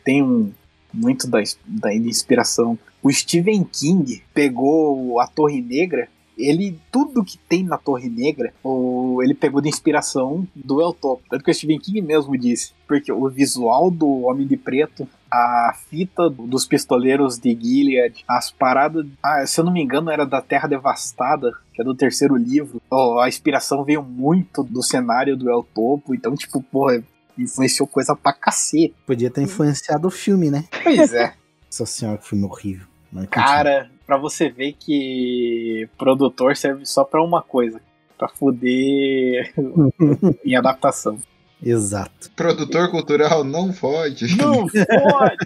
tem um, muito da, da inspiração. O Stephen King pegou a Torre Negra. Ele, tudo que tem na Torre Negra, o, ele pegou de inspiração do El Topo. Tanto que o Stephen King mesmo disse. Porque o visual do Homem de Preto, a fita dos pistoleiros de Gilead, as paradas. Ah, se eu não me engano, era da Terra Devastada, que é do terceiro livro. Ó, a inspiração veio muito do cenário do El Topo. Então, tipo, porra, influenciou coisa pra cacete. Podia ter influenciado o filme, né? Pois é. Nossa senhora, que filme horrível. Cara, pra você ver que produtor serve só pra uma coisa. Pra fuder [laughs] em adaptação. Exato. Produtor cultural não pode. Não [laughs] pode!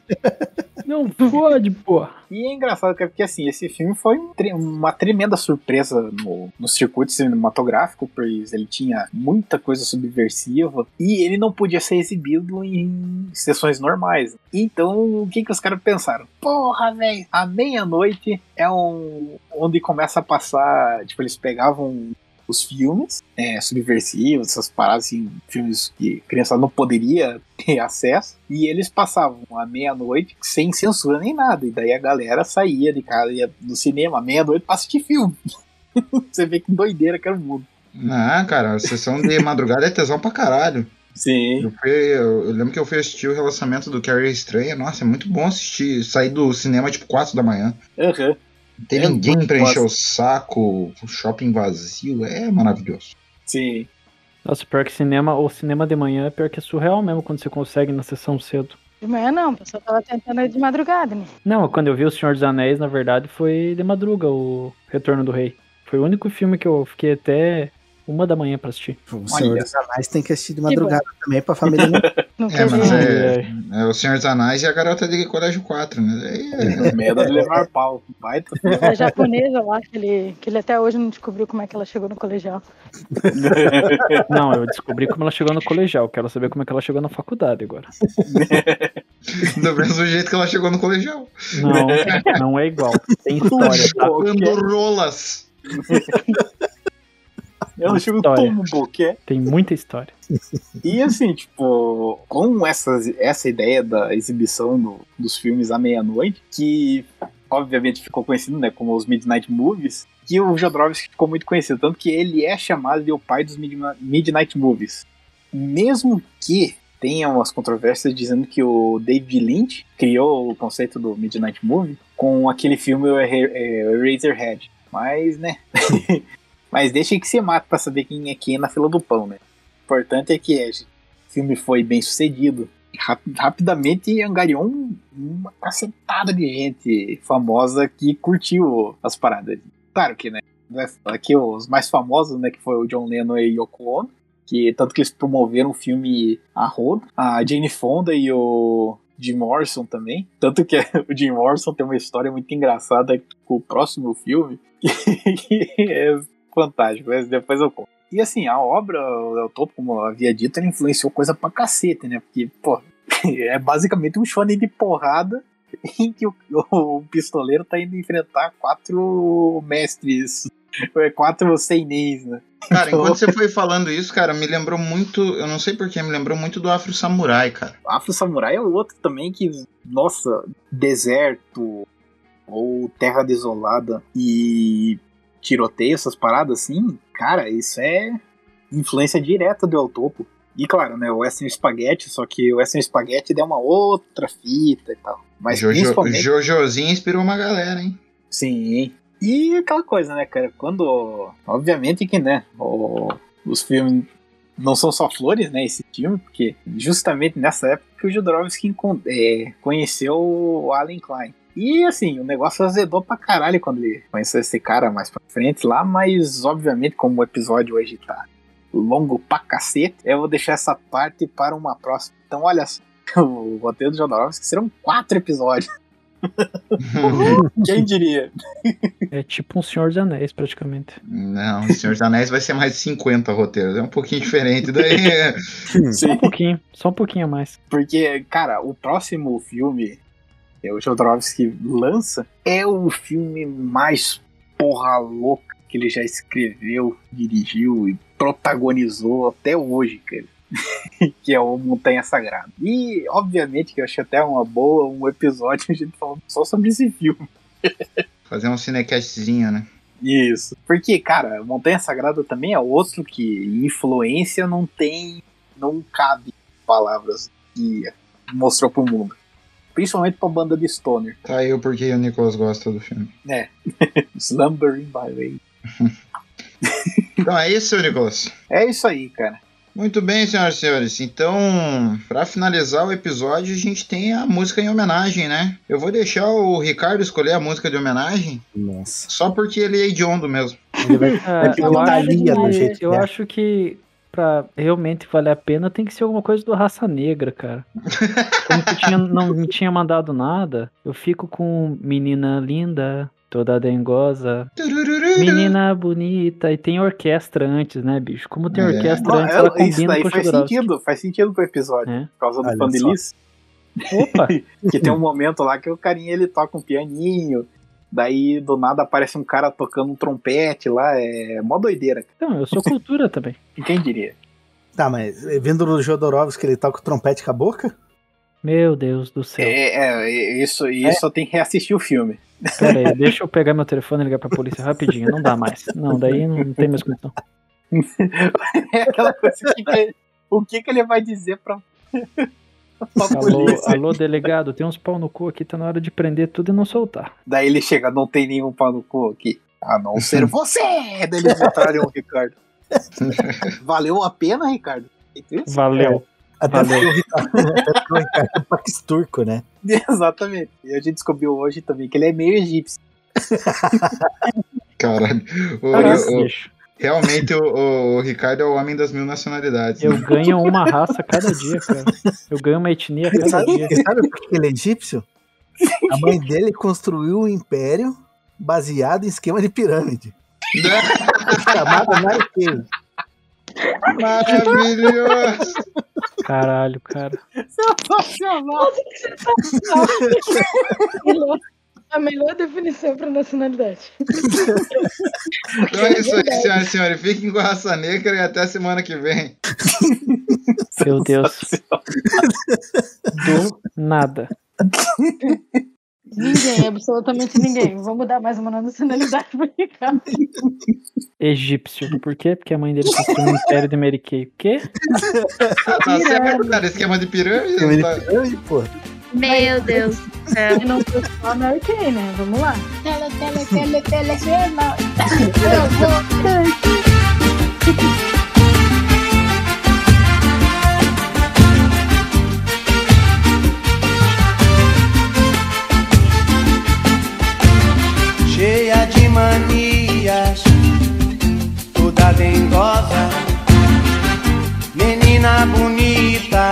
Não pode, pô. E é engraçado, cara, porque assim, esse filme foi um uma tremenda surpresa no, no circuito cinematográfico, pois ele tinha muita coisa subversiva e ele não podia ser exibido em sessões normais. Então, o que que os caras pensaram? Porra, velho, a meia-noite é um onde começa a passar, tipo, eles pegavam os filmes é, subversivos, essas paradas assim, filmes que criança não poderia [laughs] ter acesso, e eles passavam à meia-noite sem censura nem nada, e daí a galera saía de casa, ia do cinema à meia-noite pra assistir filme. [laughs] Você vê que doideira que era o mundo. Ah, cara, a sessão de madrugada é tesão pra caralho. Sim. Eu, fui- eu- eu lembro que eu fui assistir o relacionamento do Carrie Estranha. Nossa, é muito bom assistir, sair do cinema tipo 4 da manhã. Aham. Não tem É ninguém pra encher o saco, o shopping vazio, é maravilhoso. Sim. Nossa, pior que cinema, o cinema de manhã é pior que é surreal mesmo quando você consegue na sessão cedo. De manhã não, o pessoal tava tentando ir de madrugada, né? Não, quando eu vi O Senhor dos Anéis, na verdade, foi de madruga o Retorno do Rei. Foi o único filme que eu fiquei até uma da manhã pra assistir. O Senhor Olha. dos Anéis tem que assistir de madrugada também pra família não. [laughs] Não É, mas é, é o Senhor dos Anéis e a garota de Colégio 4, né? Aí é- Medo de levar pau. Baita. [laughs] A japonesa lá, que ele, que ele até hoje não descobriu como é que ela chegou no colegial. [laughs] Não, eu descobri como ela chegou no colegial. Quero saber como é que ela chegou na faculdade agora. [laughs] do mesmo jeito que ela chegou no colegial. Não, não é igual. Tem história, tá? Rolas. Ela História. como um boquê. Tem muita história. E assim, tipo, com essas, essa ideia da exibição do- dos filmes à meia-noite, que obviamente ficou conhecido né, como os Midnight Movies, que o Jodorowsky ficou muito conhecido, tanto que ele é chamado de o pai dos Midnight Movies. Mesmo que tenha umas controvérsias dizendo que o David Lynch criou o conceito do Midnight Movie com aquele filme é, é, Eraserhead. Mas, né... [laughs] Mas deixa que se mate pra saber quem é quem na fila do pão, né? O importante é que é, o filme foi bem sucedido. Rap- rapidamente angariou um- uma cacetada de gente famosa que curtiu as paradas. Claro que, né? Aqui os mais famosos, né? Que foi o John Lennon e Yoko Ono. Que, tanto que eles promoveram o filme a rodo. A Jane Fonda e o Jim Morrison também. Tanto que [laughs] o Jim Morrison tem uma história muito engraçada com o próximo filme. [laughs] Que é fantástico, mas depois eu conto. E assim, a obra, o Topo, como eu havia dito, ele influenciou coisa pra cacete, né? Porque, pô, [laughs] é basicamente um shonen de porrada [laughs] em que o, o pistoleiro tá indo enfrentar quatro mestres, é, quatro seinês, né? Cara, enquanto você foi falando isso, cara, me lembrou muito. Eu não sei porquê, me lembrou muito do Afro Samurai, cara. Afro Samurai é outro também que, nossa, deserto ou terra desolada e tiroteio, essas paradas assim, cara, isso é influência direta do El Topo. E claro, né, o Western Spaghetti, só que o Western Spaghetti deu uma outra fita e tal. Mas Jojo, principalmente. Jojozinho inspirou uma galera, hein? Sim. E aquela coisa, né, cara? Quando. Obviamente que, né? o- os filmes não são só flores, né? Esse filme, porque justamente nessa época que o Jodorowsky é, conheceu o Alan Klein. E assim, o negócio azedou pra caralho quando ele conheceu esse cara mais pra frente lá, mas obviamente, como o episódio hoje tá longo pra cacete, eu vou deixar essa parte para uma próxima. Então, olha só, [laughs] o roteiro do Jodorowsky serão quatro episódios. [laughs] Quem diria? É tipo um Senhor dos Anéis, praticamente. Não, o Senhor dos Anéis vai ser mais de 50 roteiros. É um pouquinho diferente. Daí. [laughs] Só um pouquinho, só um pouquinho a mais. Porque, cara, o próximo filme o Jodorowsky lança é o filme mais porra louca que ele já escreveu, dirigiu e protagonizou até hoje, cara. [laughs] que é o Montanha Sagrada. E, obviamente, que eu achei até uma boa um episódio [laughs] a gente falando só sobre esse filme. Fazer um cinecastzinho, né? Isso. Porque, cara, Montanha Sagrada também é outro que influência não tem. não cabe palavras que mostrou pro mundo. Principalmente pra banda de Stoner. Tá aí o porquê o Nicolas gosta do filme. É. [laughs] Slumbering by Way. [laughs] Então é isso, Nicolas. É isso aí, cara. Muito bem, senhoras e senhores. Então, pra finalizar o episódio, a gente tem a música em homenagem, né? Eu vou deixar o Ricardo escolher a música de homenagem, Nossa. só porque ele é hediondo mesmo. Ele vai, Ah, [laughs] vai eu acho que Eu é. acho que pra realmente valer a pena tem que ser alguma coisa do Raça Negra, cara. [laughs] Como tu tinha, não me tinha mandado nada, eu fico com Menina Linda, toda dengosa, Menina Bonita, e tem orquestra antes, né, bicho? Como tem É. orquestra antes, é- ela isso combina daí com faz sentido, faz sentido com o episódio. É. Por causa do Olha. Opa, [laughs] Que tem um momento lá que o carinha ele toca um pianinho. Daí do nada aparece um cara tocando um trompete lá. É mó doideira. então, eu sou cultura [laughs] também. Quem diria? Tá, mas eh, vindo do Jodorowsky, ele toca o trompete com a boca? Meu Deus do céu. É, é, isso, isso só tem que reassistir o filme. Pera aí, [laughs] deixa eu pegar meu telefone e ligar pra polícia rapidinho. Não dá mais. Não, daí não tem mais condição. [laughs] É aquela coisa que que O que que ele vai dizer pra Alô, alô, delegado, tem uns pau no cu aqui, tá na hora de prender tudo e não soltar. Daí ele chega, não tem nenhum pau no cu aqui. A não ser [laughs] você! Daí eles entraram o Ricardo. [laughs] Valeu a pena, Ricardo? Valeu. Até Valeu. porque o Ricardo, [laughs] é pax turco, né? Exatamente. E a gente descobriu hoje também que ele é meio egípcio. Caralho. O- Caraca, o- bicho. Realmente o, o Ricardo é o homem das mil nacionalidades. Eu né? ganho uma raça a cada dia, cara. Eu ganho uma etnia a cada Sabe, dia. sabe por que ele é egípcio? [laughs] A mãe dele construiu um império baseado em esquema de pirâmide. Chamado Narquei. Maravilhoso! Caralho, cara. Sensacional! [laughs] Melhor- A melhor definição pra nacionalidade. [laughs] Então é isso aí, senhoras e senhores. Fiquem com a raça negra e até semana que vem. Meu [laughs] Deus. Do nada. Ninguém, absolutamente ninguém. Vamos dar mais uma nacionalidade pro Ricardo. Egípcio. Por quê? Porque a mãe dele construiu um império de Mary Kay. O quê? Tá certo, cara. Esquema de pirâmide. Esquema de tá- pirâmide, pô. Meu Deus do céu. E não foi só a Mary Kay, né? Vamos lá. Tele, tele, tele, telejornal. Eu vou. cheia de manias, toda dengosa, menina bonita,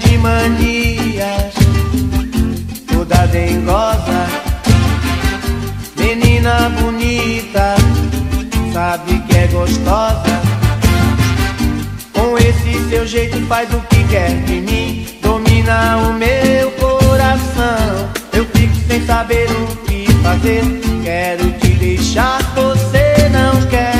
de manias, toda dengosa, menina bonita, sabe que é gostosa. Com esse seu jeito faz o que quer de mim, domina o meu coração. Eu fico sem saber o que fazer, quero te deixar, você não quer,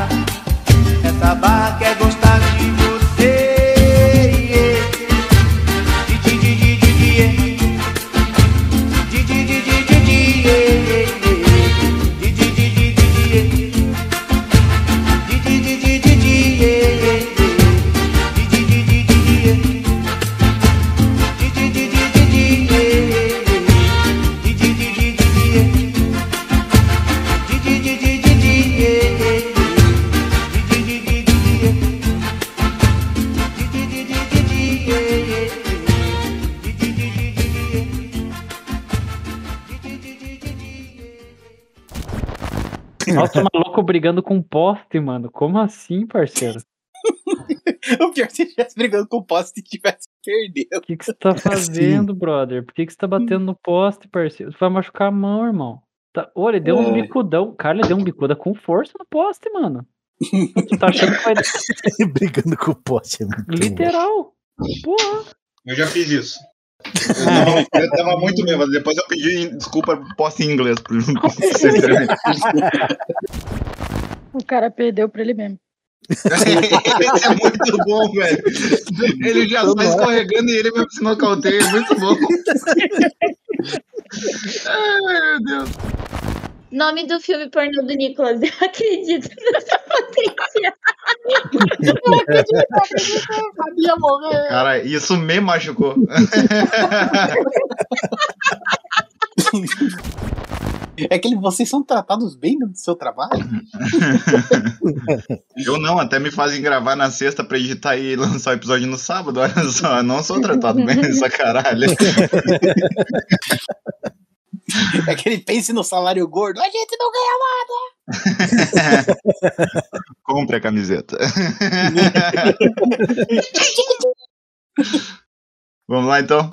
Nossa, maluco brigando com poste, mano. Como assim, parceiro? [laughs] O pior é se estivesse brigando com o poste e tivesse perdendo. O que, que você tá [laughs] fazendo, brother? Por que, que você tá batendo no poste, parceiro? Você vai machucar a mão, irmão. Tá, ô, ele deu um É. bicudão. Cara, ele deu um bicuda com força no poste, mano. Tu tá achando que vai. [laughs] Brigando com o poste. É bom. Literal. Porra. Eu já fiz isso. Eu tava, muito bêbado. Depois eu pedi desculpa posto em inglês. [laughs] O cara perdeu pra ele mesmo. Esse é muito bom, velho. Ele já tá escorregando e ele mesmo se nocauteia. Muito bom. [laughs] Ai, meu Deus. Nome do filme pornô do Nicolas. Eu [laughs] acredito nessa potência. [laughs] Sabia morrer. Cara, isso me machucou. É que vocês são tratados bem no seu trabalho? [laughs] Eu não, até me fazem gravar na sexta pra editar e lançar o episódio no sábado. Olha só, eu não sou tratado bem nessa caralho. [laughs] É que ele pense no salário gordo. A gente não ganha [laughs] Compre a camiseta. [laughs] Vamos lá então.